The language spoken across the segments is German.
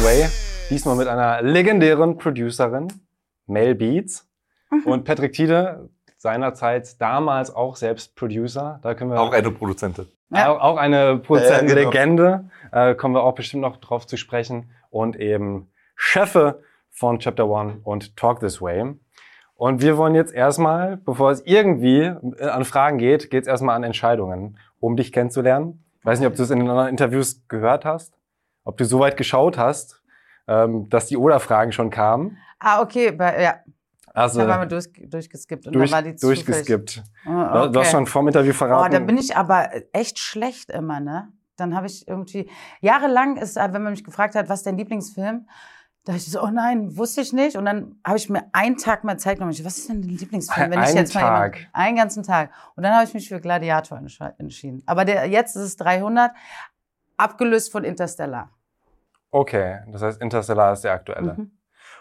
Talk This Way. Diesmal mit einer legendären Producerin, Mel Beats. Und Patrick Tiede, seinerzeit damals auch selbst Producer. Da können wir Auch eine Produzentin. Ja. auch, auch eine Ja, Produzentenlegende. Äh, kommen wir auch bestimmt noch drauf zu sprechen. Und eben Chefe von Chapter One und Talk This Way. Und wir wollen jetzt erstmal, bevor es irgendwie äh, an Fragen geht, geht es erstmal an Entscheidungen, um dich kennenzulernen. Ich weiß nicht, ob du es in den anderen Interviews gehört hast, ob du so weit geschaut hast, ähm, dass die Oder-Fragen schon kamen. Ah, okay, bei, ja. Also Da waren wir durch, durchgeskippt und durch, dann war die durchgeskippt. Oh, Du- Du hast okay. schon vorm Interview Oh, verraten. da bin ich aber echt schlecht immer, ne? Dann habe ich irgendwie, jahrelang ist, äh, wenn man mich gefragt hat, was ist dein Lieblingsfilm? Da ich so, oh nein, wusste ich nicht. Und dann habe ich mir einen Tag mal Zeit genommen. Ich was ist denn dein Lieblingsfilm? Einen mal Tag? jemand- einen ganzen Tag. Und dann habe ich mich für Gladiator entschieden. Aber der, jetzt ist es 300, abgelöst von Interstellar. Okay, das heißt Interstellar ist der aktuelle. Mhm.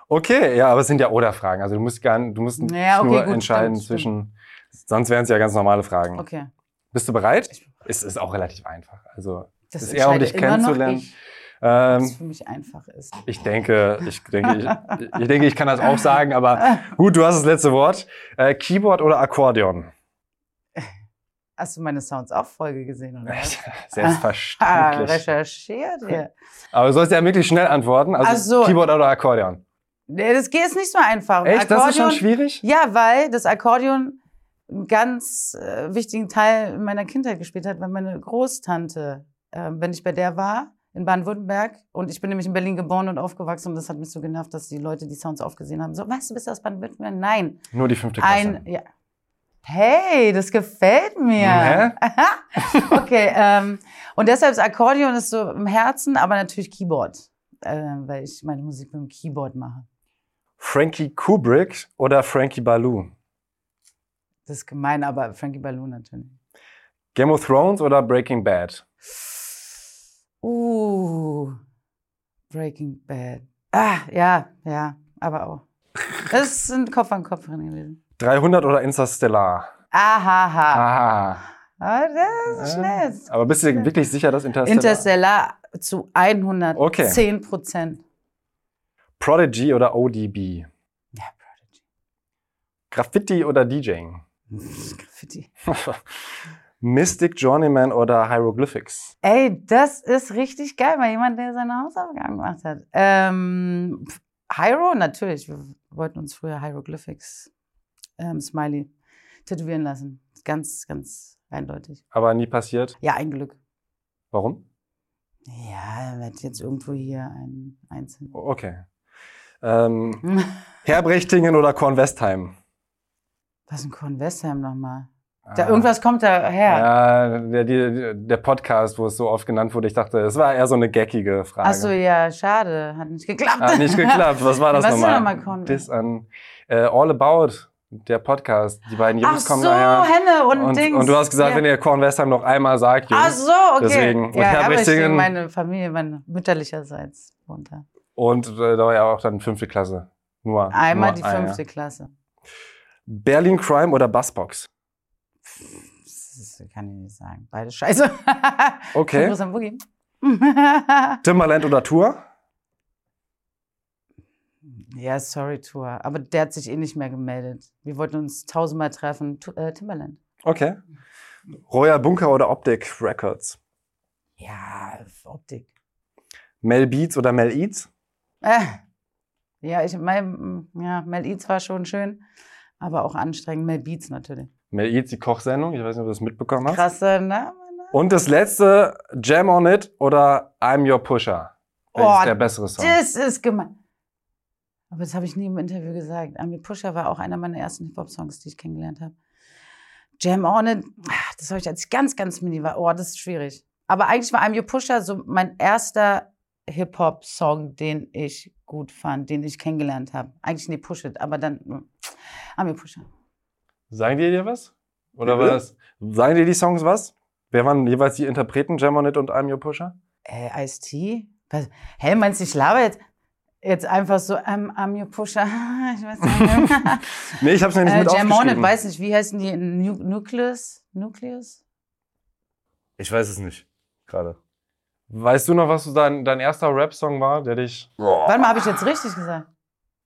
Okay, ja, aber es sind ja Oder-Fragen. Also du musst gar nicht, du musst nicht Ja, okay, nur gut, entscheiden stimmt, zwischen, sonst wären es ja ganz normale Fragen. Okay. Bist du bereit? Ich- Es ist auch relativ einfach. Also Das ist eher um dich kennenzulernen. ich, was Ähm, für mich einfach ist. ich denke, ich denke, ich, ich denke, ich kann das auch sagen, aber gut, du hast das letzte Wort. Äh, Keyboard oder Akkordeon? Hast du meine Sounds auch Folge gesehen, oder? was? Ah, Selbstverständlich. recherchiert hier. Aber du sollst ja wirklich schnell antworten. Also Ach so. Keyboard oder Akkordeon? Das geht ist nicht so einfach. Echt? Das ist schon Akkordeon- schwierig? Ja, weil das Akkordeon einen ganz äh, wichtigen Teil in meiner Kindheit gespielt hat, weil meine Großtante, äh, wenn ich bei der war, in Baden-Württemberg, und ich bin nämlich in Berlin geboren und aufgewachsen, und das hat mich so genervt, dass die Leute die Sounds aufgesehen haben. So, weißt du, bist du aus Baden-Württemberg? Nein. Nur die fünfte Klasse. Ein, ja. Hey, das gefällt mir. okay, ähm, und deshalb ist Akkordeon ist so im Herzen, aber natürlich Keyboard, äh, weil ich meine Musik mit dem Keyboard mache. Frankie Kubrick oder Frankie Baloo? Das ist gemein, aber Frankie Ballou natürlich. Game of Thrones oder Breaking Bad? Uh, Breaking Bad. Ah, ja, ja, aber auch. Das sind Kopf an Kopf drin gewesen. 300 oder Interstellar? Ahaha. Ah. Aber das ist schnell. Aber bist du wirklich sicher, dass Interstellar? Interstellar zu 110 Okay. Prozent. Prodigy oder ODB? Ja, Prodigy. Graffiti oder DJing? Graffiti. Mystic Journeyman oder Hieroglyphics? Ey, das ist richtig geil, mal jemand, der seine Hausaufgaben gemacht hat. Ähm, Hyro, natürlich. Wir wollten uns früher Hieroglyphics ähm, Smiley tätowieren lassen. Ganz, ganz eindeutig. Aber nie passiert. Ja, ein Glück. Warum? Ja, er wird jetzt irgendwo hier ein Einzelnen. Okay. Ähm, Herbrechtingen oder Kornwestheim? Was ist ein Korn Westheim nochmal? Da, Ah. irgendwas kommt da her. Ja, der, der, der Podcast, wo es so oft genannt wurde, ich dachte, es war eher so eine geckige Frage. Ach so, ja, schade. Hat nicht geklappt. Hat nicht geklappt. Was war das Was ist denn nochmal? nochmal? Das an äh, All About, der Podcast. Die beiden Ach Jungs so, kommen daher. Henne und, Und, Dings. und du hast gesagt, ja. wenn ihr Korn Westheim noch einmal sagt, Jungs. Ach so, okay. Deswegen. Und ja, ich, meine Familie, meine mütterlicherseits wohnt da. Und äh, da war ja auch dann fünfte Klasse. Nur. Einmal nur die eine. fünfte Klasse. Berlin Crime oder Buzzbox? Das kann ich nicht sagen. Beide scheiße. Okay. Timberland oder Tour? Ja, sorry, Tour. Aber der hat sich eh nicht mehr gemeldet. Wir wollten uns tausendmal treffen. Tu äh, Timberland. Okay. Royal Bunker oder Optic Records? Ja, Optik. Mel Beats oder Mel Eats? Äh, ja, ich, mein, ja, Mel Eats war schon schön, aber auch anstrengend. Mel Beats natürlich. Mel Eats, die Kochsendung. Ich weiß nicht, ob du das mitbekommen hast. Krasser Name. ne? Und das letzte, Jam on It oder I'm Your Pusher? Welches Oh, ist der bessere Song? Das ist gemein. Aber das habe ich nie im Interview gesagt. Ami Pusher war auch einer meiner ersten Hip-Hop-Songs, die ich kennengelernt habe. Jam On It, ah, das habe ich als ganz, ganz mini war. Oh, das ist schwierig. Aber eigentlich war I'm Your Pusher so mein erster Hip-Hop-Song, den ich gut fand, den ich kennengelernt habe. Eigentlich nie Push It, aber dann I'm Your Pusher. Sagen die dir was? Oder Bitte? war das? Sagen dir die Songs was? Wer waren jeweils die Interpreten, Jam on It und I'm Your Pusher? Äh, Ice-T? Hä, meinst du, ich laber jetzt, jetzt einfach so I'm, I'm Your Pusher? ich weiß nicht. Nee, ich hab's nämlich Äh, mit Jam aufgeschrieben. weiß nicht, wie heißen die? Nu Nucleus? Nucleus? Ich weiß es nicht. Gerade. Weißt du noch, was so dein, dein erster Rap-Song war, der dich. Warte mal, habe ich jetzt richtig gesagt?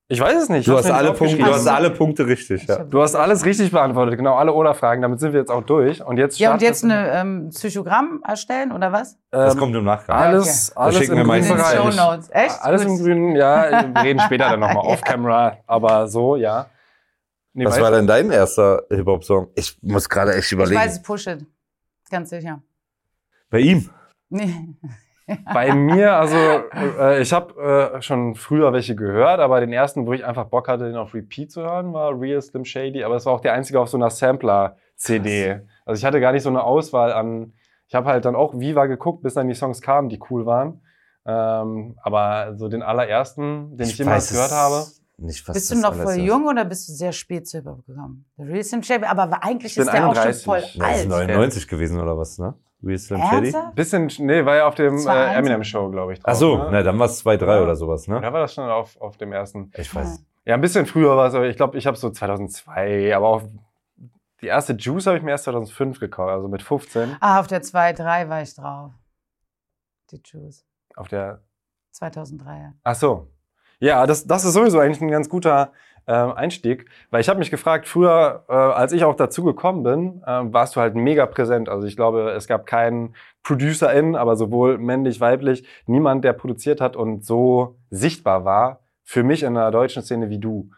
Ich weiß es nicht. Du hast, alle Punkte, du hast alle Punkte richtig, ja. Du hast alles richtig beantwortet, genau, alle Oder-Fragen. Damit sind wir jetzt auch durch. Und jetzt Ja, und jetzt eine ähm, Psychogramm erstellen oder was? Das ähm, kommt im Nachgang. alles, Da alles schicken im wir mal grünen In den Bereich. Notes. Echt? Alles im grünen, ja, wir reden später dann nochmal off-camera, aber so, ja. Nee, Was war denn dein erster Hip-Hop-Song? Ich muss gerade echt Ich überlegen. weiß, Push It. Ganz sicher. Bei ihm? Nee. Bei mir, also äh, ich habe äh, schon früher welche gehört, aber den ersten, wo ich einfach Bock hatte, den auf Repeat zu hören, war Real Slim Shady. Aber es war auch der einzige auf so einer Sampler-CD. Also ich hatte gar nicht so eine Auswahl an. Ich habe halt dann auch Viva geguckt, bis dann die Songs kamen, die cool waren. Ähm, aber so den allerersten, den ich, jemals weiß gehört habe, Nicht, was Bist du noch voll ist. jung oder bist du sehr spät zu Hip-Hop gekommen? The Real Slim Shady, aber eigentlich Ich ist der auch schon 31. voll Ja, das ist alt. 99 gewesen oder was, ne? Real Slim Shady? Bisschen, nee, war ja auf dem äh. Eminem Show, glaube ich. drauf, Ach so, ne? na, dann war es 2, 3 Ja. oder sowas, ne? Oder war das schon auf, auf dem ersten? Ich weiß. Ja, ein bisschen früher war es, aber ich glaube, ich habe so 2002, aber auch die erste Juice habe ich mir erst 2005 gekauft, also mit 15 Ah, auf der 2, 3 war ich drauf. Die Juice. auf der. 2003. ja. Ach so. Ja, das, das ist sowieso eigentlich ein ganz guter ähm, Einstieg, weil ich habe mich gefragt, früher, äh, als ich auch dazu gekommen bin, äh, warst du halt mega präsent. Also ich glaube, es gab keinen ProducerIn, aber sowohl männlich, weiblich, niemand, der produziert hat und so sichtbar war für mich in der deutschen Szene wie du.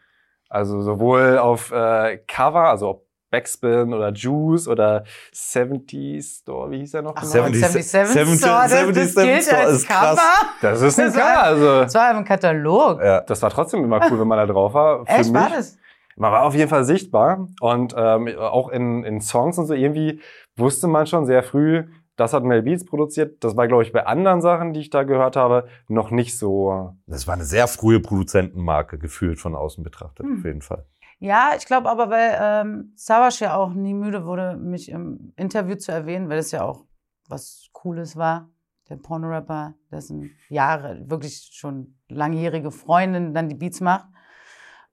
Also sowohl auf äh, Cover, also ob Backspin oder Juice oder 70s Store, wie hieß er noch? Ach, genau? 77 70 Store, das, das 77 gilt Store als ist krass. Cover. Das ist ein Das war- Cover, also Das war im Katalog. Ja. das war trotzdem immer cool, wenn man da drauf war. Für Echt, mich. war das? Man war auf jeden Fall sichtbar und ähm, auch in, in Songs und so irgendwie wusste man schon sehr früh, das hat Mel Beats produziert. Das war, glaube ich, bei anderen Sachen, die ich da gehört habe, noch nicht so. Das war eine sehr frühe Produzentenmarke, gefühlt von außen betrachtet, Hm. auf jeden Fall. Ja, ich glaube aber, weil ähm, Savas ja auch nie müde wurde, mich im Interview zu erwähnen, weil es ja auch was Cooles war. Der Porno-Rapper, dessen Jahre, wirklich schon langjährige Freundin dann die Beats macht.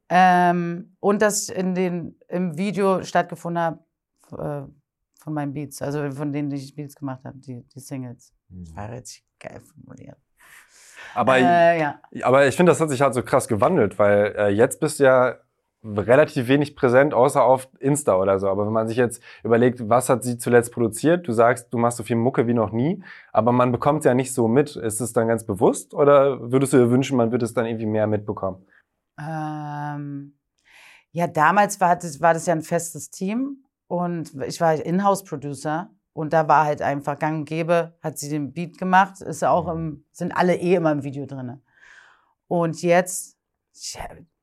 Ähm, und das in den, im Video stattgefunden hat äh, von meinen Beats, also von denen, die ich Beats gemacht habe, die, die Singles. Das war richtig geil formuliert. Aber, äh, ja. aber ich finde, das hat sich halt so krass gewandelt, weil äh, jetzt bist du ja relativ wenig präsent, außer auf Insta oder so. Aber wenn man sich jetzt überlegt, was hat sie zuletzt produziert, du sagst, du machst so viel Mucke wie noch nie, aber man bekommt es ja nicht so mit. Ist es dann ganz bewusst oder würdest du dir wünschen, man würde es dann irgendwie mehr mitbekommen? Ähm, ja, damals war das, war das ja ein festes Team und ich war Inhouse-Producer und da war halt einfach gang und gäbe, hat sie den Beat gemacht, ist ja auch im, sind alle eh immer im Video drin. Und jetzt, ich,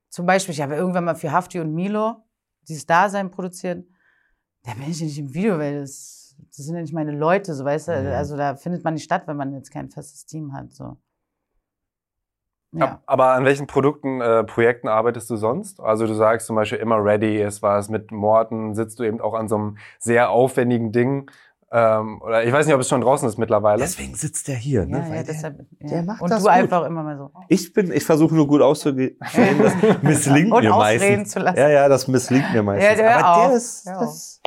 zum Beispiel, ich habe irgendwann mal für Hafti und Milo dieses Dasein produziert, da bin ich ja nicht im Video, weil das, das sind ja nicht meine Leute, so weißt du, Mhm. also da findet man nicht statt, wenn man jetzt kein festes Team hat, so. Ja. Ab- Aber an welchen Produkten, äh, Projekten arbeitest du sonst? Also du sagst zum Beispiel immer ready, es war es mit Morten, sitzt du eben auch an so einem sehr aufwendigen Ding. Ähm, oder ich weiß nicht, ob es schon draußen ist mittlerweile. Deswegen sitzt der hier, ne? Ja, ja, der- deshalb. Ja. der macht und das du gut. einfach immer mal so. Ich bin, ich versuche nur gut auszugehen. Das misslingt Und mir ausreden meistens. zu lassen. Ja, ja, das misslingt mir meistens. Ja, der Aber auch. der ist, Der das,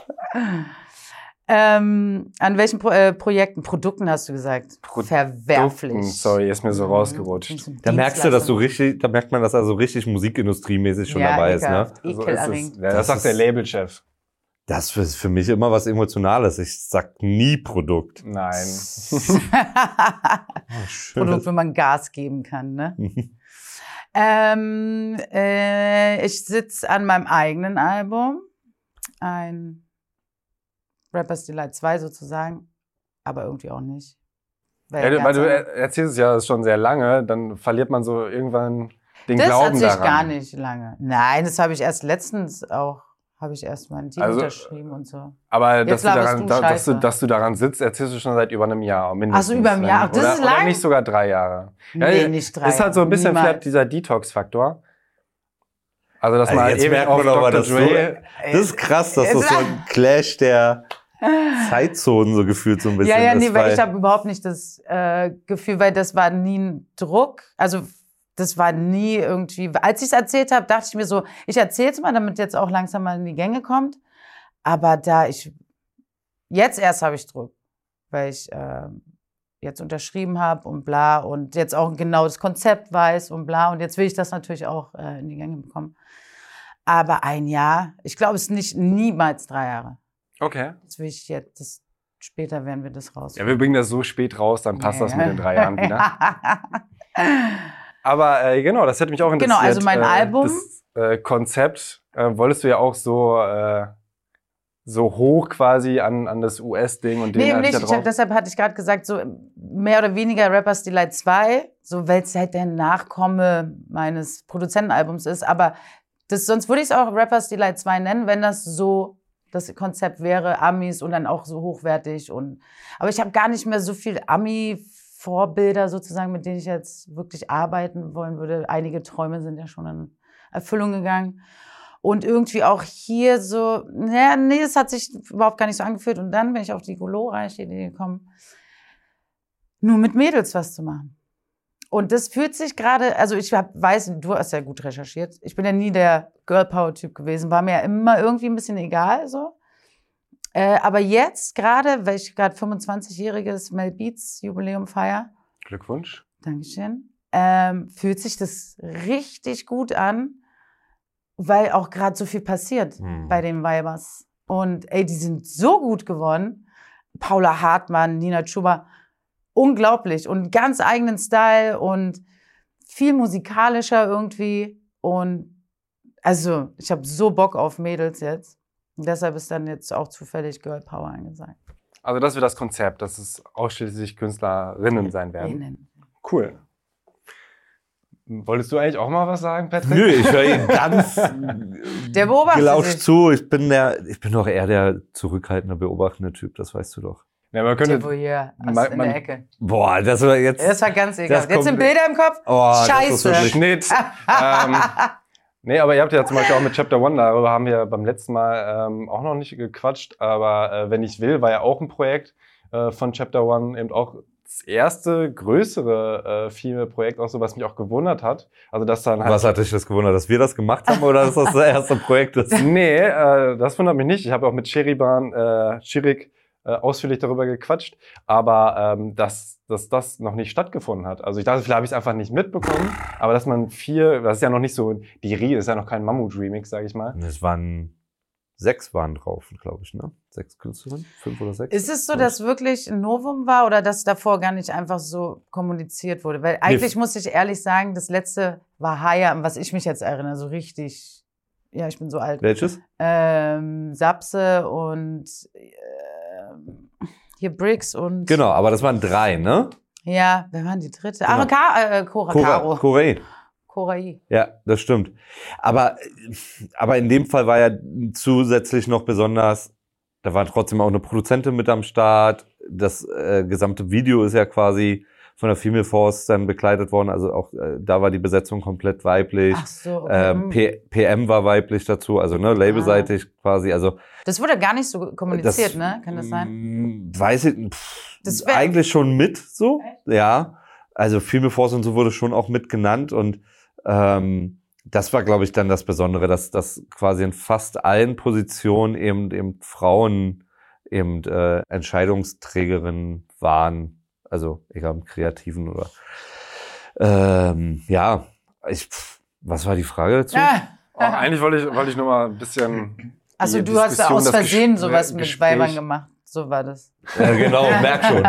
Ähm, an welchen Pro äh, Projekten, Produkten hast du gesagt? Produkten, Verwerflich. Sorry, ist mir so Mhm. rausgerutscht. Zum da merkst du, dass du richtig, da merkt man, dass er so richtig musikindustriemäßig schon ja, dabei ist, ne? ekelhaft, So ist es. Ja, das, Das sagt der ist- Labelchef. Das ist für mich immer was Emotionales. Ich sag nie Produkt. Nein. Oh. Produkt, wo man Gas geben kann, ne? ähm, äh, ich sitze an meinem eigenen Album. Ein Rappers Delight 2 sozusagen, aber irgendwie auch nicht. Ja, du- weil du er- erzählst es ja schon sehr lange, dann verliert man so irgendwann den das Glauben erzähl ich daran. gar nicht lange. Nein, das habe ich erst letztens auch, habe ich erst meinen Deal Also- unterschrieben und so. Aber dass Jetzt du, laberst daran, du da, dass, du, dass du daran sitzt, erzählst du schon seit über einem Jahr. Mindestens, Ach so, über einem Jahr. Das oder, ist Oder lang? nicht sogar drei Jahre. Ja, nee, nicht drei. ist halt so ein bisschen Niemals. vielleicht dieser Detox-Faktor. Also, dass Also man jetzt merkt man aber, dass du- Dre... Das ist krass, dass das so ein Clash der Zeitzonen so gefühlt so ein bisschen Ja, ja, ist. nee, weil ich habe überhaupt nicht das äh, Gefühl, weil das war nie ein Druck. Also das war nie irgendwie. Als ich es erzählt habe, dachte ich mir so, ich erzähle es mal, damit jetzt auch langsam mal in die Gänge kommt. Aber da ich jetzt erst habe ich Druck, weil ich ähm, jetzt unterschrieben habe und bla und jetzt auch genau das Konzept weiß und bla und jetzt will ich das natürlich auch äh, in die Gänge bekommen. Aber ein Jahr, ich glaube, es ist nicht niemals drei Jahre. Okay. Das will ich jetzt, das, später werden wir das raus. Ja, wir bringen das so spät raus, dann passt das Ja. mit den drei Jahren wieder. Aber äh, genau, das hätte mich auch interessiert. Genau, also mein äh, Album- Das äh, Konzept äh, wolltest du ja auch so, äh, so hoch quasi an, an das US-Ding und den Nee, nicht. ich da hab, deshalb hatte ich gerade gesagt, so mehr oder weniger Rappers Delight 2, so weil es halt der Nachkomme meines Produzentenalbums ist. Aber das, sonst würde ich es auch Rappers Delight 2 nennen, wenn das so das Konzept wäre, Amis und dann auch so hochwertig. Und, aber ich habe gar nicht mehr so viel Ami-Vorbilder sozusagen, mit denen ich jetzt wirklich arbeiten wollen würde. Einige Träume sind ja schon in Erfüllung gegangen. Und irgendwie auch hier so, naja, nee, es hat sich überhaupt gar nicht so angefühlt. Und dann bin ich auf die glorreiche Idee gekommen, nur mit Mädels was zu machen. Und das fühlt sich gerade, also ich hab, weiß, du hast ja gut recherchiert. Ich bin ja nie der Girl Power Typ gewesen, war mir ja immer irgendwie ein bisschen egal so. Äh, aber jetzt gerade, weil ich gerade 25-jähriges Mel Beats Jubiläum feier, Glückwunsch. Dankeschön, ähm, fühlt sich das richtig gut an, weil auch gerade so viel passiert Hm. bei den Weibers. Und ey, die sind so gut geworden. Paula Hartmann, Nina Chuba, unglaublich und ganz eigenen Style und viel musikalischer irgendwie. Und also, ich habe so Bock auf Mädels jetzt. Und deshalb ist dann jetzt auch zufällig Girl Power angesagt. Also das wird das Konzept, dass es ausschließlich Künstlerinnen sein werden. Innen. Cool. Wolltest du eigentlich auch mal was sagen, Patrick? Nö, ich höre ihn ganz Der gelauscht sich. zu. Ich bin der, ich bin doch eher der zurückhaltende, beobachtende Typ, das weißt du doch. Ja, man Der könnte, Voyeur Man- in man- der Ecke. Boah, das war jetzt. Das war ganz egal. Jetzt sind Bilder im Kopf. oh, das ist Scheiße. wirklich- Schnitt. ähm, nee, aber ihr habt ja zum Beispiel auch mit Chapter One, darüber haben wir beim letzten Mal ähm, auch noch nicht gequatscht, aber äh, Wenn ich will, war ja auch ein Projekt äh, von Chapter One, eben auch das erste größere äh, Female-Projekt, auch so, was mich auch gewundert hat. Also, dass dann halt. Was hat dich das gewundert, dass wir das gemacht haben oder dass das das erste Projekt ist? Nee, äh, das wundert mich nicht. Ich habe auch mit Cheriban, äh, Chirik äh, ausführlich darüber gequatscht, aber ähm, dass, dass das noch nicht stattgefunden hat. Also ich dachte, vielleicht habe ich es einfach nicht mitbekommen, aber dass man vier, das ist ja noch nicht so, die Rie ist ja noch kein Mammut-Remix, sage ich mal. Es waren sechs waren drauf, glaube ich, ne? Sechs Künstlerinnen, fünf oder sechs. Ist es so, dass wirklich ein Novum war oder dass davor gar nicht einfach so kommuniziert wurde? Weil eigentlich muss ich ehrlich sagen, das letzte war Haya, an was ich mich jetzt erinnere, so richtig. Ja, ich bin so alt. Welches? Ähm, Sapse und ähm, hier Briggs und. Genau, aber das waren drei, ne? Ja, wer waren die dritte? Genau. Ah, Ka äh, Cora, Caro. Korea. Korai. Ja, das stimmt. Aber, aber in dem Fall war ja zusätzlich noch besonders, da war trotzdem auch eine Produzentin mit am Start. Das äh, gesamte Video ist ja quasi von der Female Force dann begleitet worden. Also auch äh, da war die Besetzung komplett weiblich. Ach so. Okay. Ähm, hm. P PM war weiblich dazu, also ne, labelseitig quasi. Also das wurde gar nicht so kommuniziert, das, ne? Kann das sein? Mm, Weiß ich, pff, Das eigentlich schon mit so, ja. Also Female Force und so wurde schon auch mit genannt und ähm, das war, glaube ich, dann das Besondere, dass, dass quasi in fast allen Positionen eben, eben Frauen eben äh, Entscheidungsträgerinnen waren. Also egal im Kreativen oder ähm, ja, ich, pff, was war die Frage dazu? Ah. Oh, eigentlich wollte ich, wollte ich nur mal ein bisschen. Also du hast da Diskussion, aus Versehen sowas mit Gespräch- Weibern gemacht. So war das. Ja, genau, merk schon.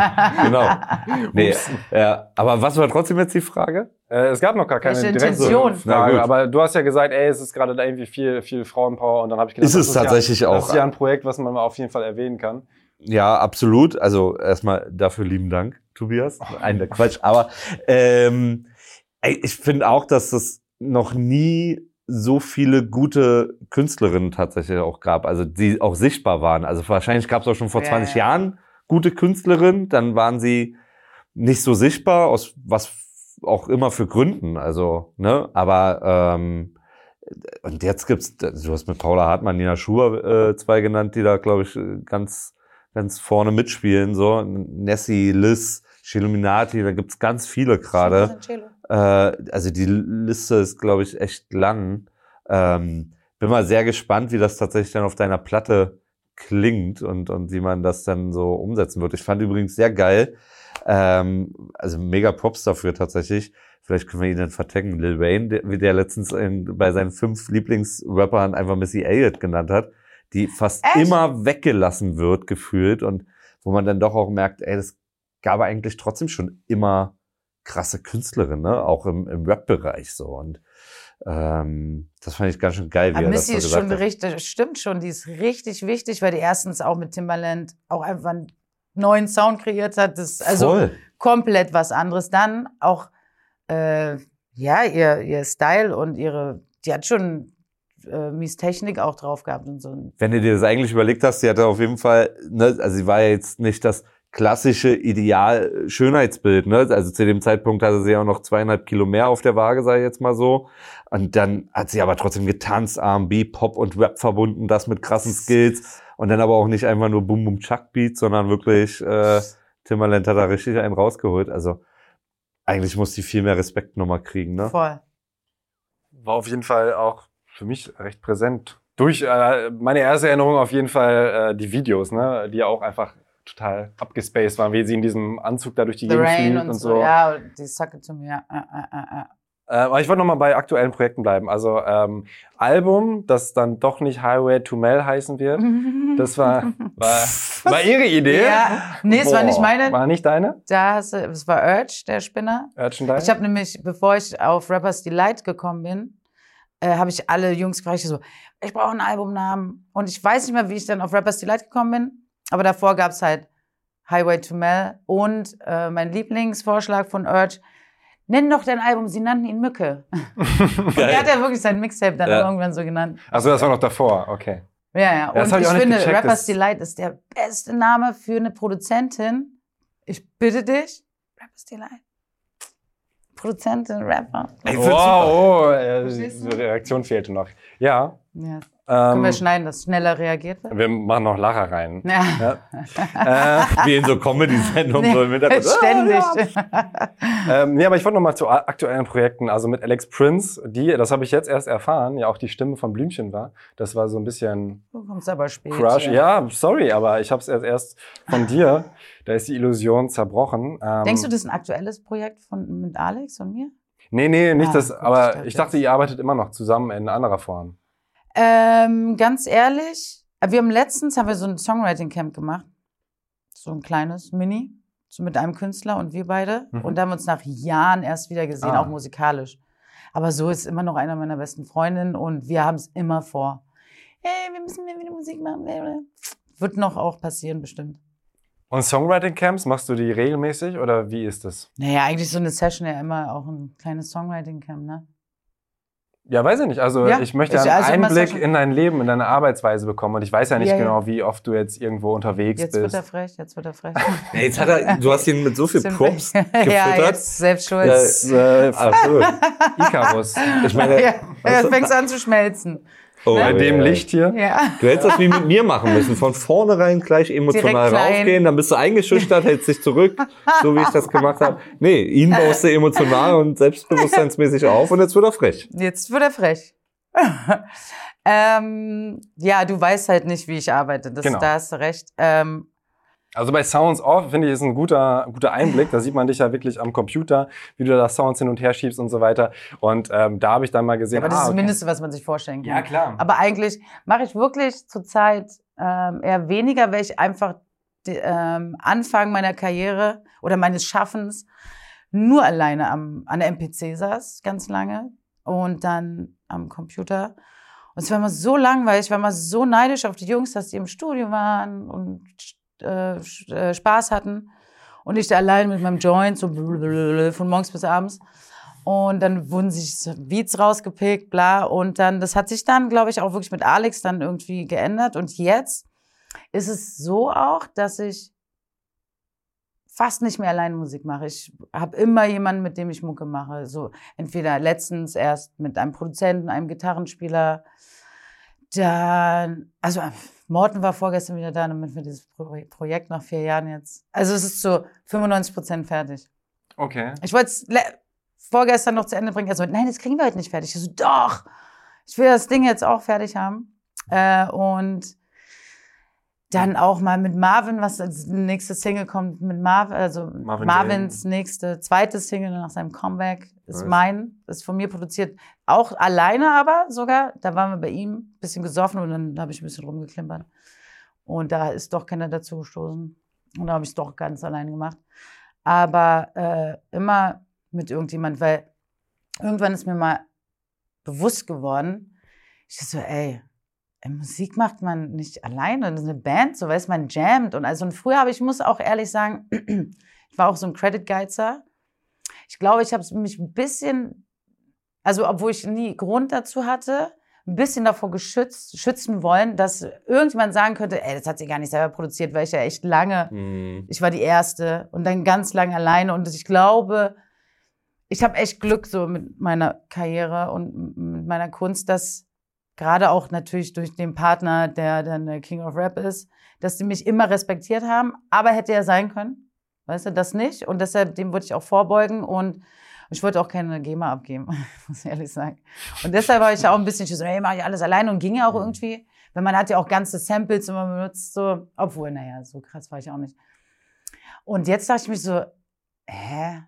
Genau. Nee, ja, aber was war trotzdem jetzt die Frage? Äh, es gab noch gar keine Intention? Frage, aber du hast ja gesagt, ey, es ist gerade da irgendwie viel, viel Frauenpower und dann habe ich gedacht, Ist es das tatsächlich ja, auch. Das ist ja ein Projekt, was man mal auf jeden Fall erwähnen kann. Ja, absolut. Also erstmal dafür lieben Dank, Tobias. Ein der Quatsch. Aber ähm, ich finde auch, dass es noch nie so viele gute Künstlerinnen tatsächlich auch gab, also die auch sichtbar waren. Also wahrscheinlich gab es auch schon vor Ja, 20 ja. Jahren gute Künstlerinnen, dann waren sie nicht so sichtbar, aus was auch immer für Gründen. Also, ne, aber ähm, und jetzt gibt's, du hast mit Paula Hartmann, Nina Schuher äh, zwei genannt, die da, glaube ich, ganz, ganz vorne mitspielen. So Nessie, Liz, Illuminati, da gibt's ganz viele gerade. Äh, also die Liste ist, glaube ich, echt lang. Ähm, bin mal sehr gespannt, wie das tatsächlich dann auf deiner Platte klingt und, und wie man das dann so umsetzen wird. Ich fand übrigens sehr geil, ähm, also mega Props dafür tatsächlich. Vielleicht können wir ihn dann vertecken. Lil Wayne, der, wie der letztens in, bei seinen fünf Lieblingsrappern einfach Missy Elliott genannt hat, die fast Echt? immer weggelassen wird, gefühlt. Und wo man dann doch auch merkt, ey, das gab eigentlich trotzdem schon immer krasse Künstlerin, ne? Auch im, im Rap-Bereich so. Und ähm, das fand ich ganz schön geil, wie Aber er Missy das ist so schon gesagt hat. richtig, stimmt schon, die ist richtig wichtig, weil die erstens auch mit Timbaland auch einfach einen neuen Sound kreiert hat. Das ist also Voll. komplett was anderes. Dann auch, äh, ja, ihr, ihr Style und ihre, die hat schon äh, mies Technik auch drauf gehabt und so. Wenn du dir das eigentlich überlegt hast, sie hatte auf jeden Fall, ne, also sie war ja jetzt nicht das klassische Ideal-Schönheitsbild, ne? Also zu dem Zeitpunkt hatte sie ja auch noch zweieinhalb Kilo mehr auf der Waage, sag ich jetzt mal so. Und dann hat sie aber trotzdem getanzt, R&B, Pop und Rap verbunden, das mit krassen Skills. Und dann aber auch nicht einfach nur Boom Boom Chuck Beat, sondern wirklich, äh, Timberland hat da richtig einen rausgeholt. Also eigentlich muss die viel mehr Respekt nochmal kriegen, ne? Voll. War auf jeden Fall auch für mich recht präsent. Durch äh, meine erste Erinnerung auf jeden Fall äh, die Videos, ne, die auch einfach total abgespaced waren, wie sie in diesem Anzug da durch die The Gegend fliegt und, und so. Ja, die Sacke zu mir. Äh, aber ich wollte noch mal bei aktuellen Projekten bleiben. Also ähm, Album, das dann doch nicht Highway to Mel heißen wird. Das war, war, war ihre Idee. Ja, nee, es war nicht meine. War nicht deine? Da hast du, es war Urge, der Spinner. Merchandise? Ich habe nämlich, bevor ich auf Rappers Delight gekommen bin, äh, habe ich alle Jungs gefragt, ich so, ich brauche einen Albumnamen. Und ich weiß nicht mehr, wie ich dann auf Rappers Delight gekommen bin, aber davor gab's halt Highway to Mel und äh, mein Lieblingsvorschlag von Urge, nenn doch dein Album, sie nannten ihn Mücke. Und er hat ja wirklich sein Mixtape dann Ja. irgendwann so genannt. Achso, das war noch davor. Okay. Ja, ja. das Und hab ich ich, finde, gecheckt, Rappers das- Delight ist der beste Name für eine Produzentin. Ich bitte dich. Rappers Delight. Produzentin, Rapper. Ey, Oh, find's super. oh, äh, Reaktion fehlte noch. Ja. Ja. Können Ähm, wir schneiden, dass schneller reagiert wird? wir machen noch Lacher rein. Ja. Ja. äh, Wie in so Comedy-Sendungen so im Hintergrund. Ständig. ähm, nee, aber ich wollte noch mal zu aktuellen Projekten. Also mit Alex Prince, die, das habe ich jetzt erst erfahren, ja auch die Stimme von Blümchen war. Das war so ein bisschen Du kommst aber spät. Crush. Ja, sorry, aber ich habe es erst, erst von dir. Da ist die Illusion zerbrochen. Ähm, Denkst du, das ist ein aktuelles Projekt von, mit Alex und mir? Nee, nee, nicht Ah, das. Aber ich dachte, ihr arbeitet immer noch zusammen in anderer Form. Ähm, ganz ehrlich, wir haben letztens haben wir so ein Songwriting-Camp gemacht. So ein kleines Mini. So mit einem Künstler und wir beide. Mhm. Und da haben wir uns nach Jahren erst wieder gesehen, Ah. auch musikalisch. Aber so ist immer noch einer meiner besten Freundinnen und wir haben es immer vor. Hey, wir müssen wieder Musik machen. Wird noch auch passieren, bestimmt. Und Songwriting-Camps, machst du die regelmäßig oder wie ist das? Naja, eigentlich so eine Session ja immer auch ein kleines Songwriting-Camp, ne? Ja, weiß ich nicht. Also Ja, ich möchte ich- einen also Einblick in dein Leben, in deine Arbeitsweise bekommen. Und ich weiß ja nicht Ja, ja. genau, wie oft du jetzt irgendwo unterwegs Jetzt wird bist. er frech, jetzt wird er frech. Ja, jetzt hat er, du hast ihn mit so viel Props gefüttert. ja, jetzt selbst schuld. Äh, so. Icarus. Ich meine, ja, jetzt fängst du an zu schmelzen. Oh, Bei dem. Licht hier. Ja. Du hättest das wie mit mir machen müssen. Von vornherein gleich emotional Direkt klein. raufgehen, dann bist du eingeschüchtert, hältst dich zurück, so wie ich das gemacht habe. Nee, ihn baust du emotional und selbstbewusstseinsmäßig auf und jetzt wird er frech. Jetzt wird er frech. ähm, ja, du weißt halt nicht, wie ich arbeite. Das, Genau. Da hast du recht. Ähm, Also bei Sounds Off, finde ich, ist ein guter, guter Einblick. Da sieht man dich ja wirklich am Computer, wie du da Sounds hin und her schiebst und so weiter. Und ähm, da habe ich dann mal gesehen, aber das ah, ist das okay. Mindeste, was man sich vorstellen kann. Ja, klar. Aber eigentlich mache ich wirklich zurzeit ähm, eher weniger, weil ich einfach die, ähm, Anfang meiner Karriere oder meines Schaffens nur alleine am, an der MPC saß, ganz lange. Und dann am Computer. Und es war immer so langweilig, ich war immer so neidisch auf die Jungs, dass die im Studio waren und äh, äh, Spaß hatten. Und ich da allein mit meinem Joint, so von morgens bis abends. Und dann wurden sich Beats rausgepickt, bla. Und dann, das hat sich dann, glaube ich, auch wirklich mit Alex dann irgendwie geändert. Und jetzt ist es so auch, dass ich fast nicht mehr allein Musik mache. Ich habe immer jemanden, mit dem ich Mucke mache. So entweder letztens erst mit einem Produzenten, einem Gitarrenspieler. Dann, also Morten war vorgestern wieder da, damit wir dieses Pro Projekt nach vier Jahren jetzt. Also es ist so 95 Prozent fertig. Okay. Ich wollte es vorgestern noch zu Ende bringen. Er so, nein, das kriegen wir heute nicht fertig. Ich so, doch, ich will das Ding jetzt auch fertig haben. Äh, und Dann auch mal mit Marvin, was als nächste Single kommt, mit Marvin, also Marvin Marvins nächste, zweite Single nach seinem Comeback ist Nice. mein, ist von mir produziert. Auch alleine aber sogar. Da waren wir bei ihm, ein bisschen gesoffen und dann habe ich ein bisschen rumgeklimpert. Und da ist doch keiner dazu gestoßen. Und da habe ich es doch ganz allein gemacht. Aber äh, immer mit irgendjemand, weil irgendwann ist mir mal bewusst geworden, ich so, ey, Musik macht man nicht alleine, das ist eine Band, so weiß man jammt und also und früher habe ich muss auch ehrlich sagen, ich war auch so ein Credit Geizer. Ich glaube, ich habe mich ein bisschen also obwohl ich nie Grund dazu hatte, ein bisschen davor geschützt, schützen wollen, dass irgendjemand sagen könnte, ey, das hat sie gar nicht selber produziert, weil ich ja echt lange Mhm. ich war die Erste und dann ganz lange alleine. Und ich glaube, ich habe echt Glück so mit meiner Karriere und mit meiner Kunst, dass gerade auch natürlich durch den Partner, der dann der King of Rap ist, dass die mich immer respektiert haben. Aber hätte er sein können, weißt du, das nicht. Und deshalb, dem würde ich auch vorbeugen und ich wollte auch keine GEMA abgeben, muss ich ehrlich sagen. Und deshalb war ich ja auch ein bisschen so, hey, mach ich alles alleine und ging ja auch irgendwie. Weil man hat ja auch ganze Samples immer benutzt, so, obwohl, naja, so krass war ich auch nicht. Und jetzt dachte ich mich so, hä?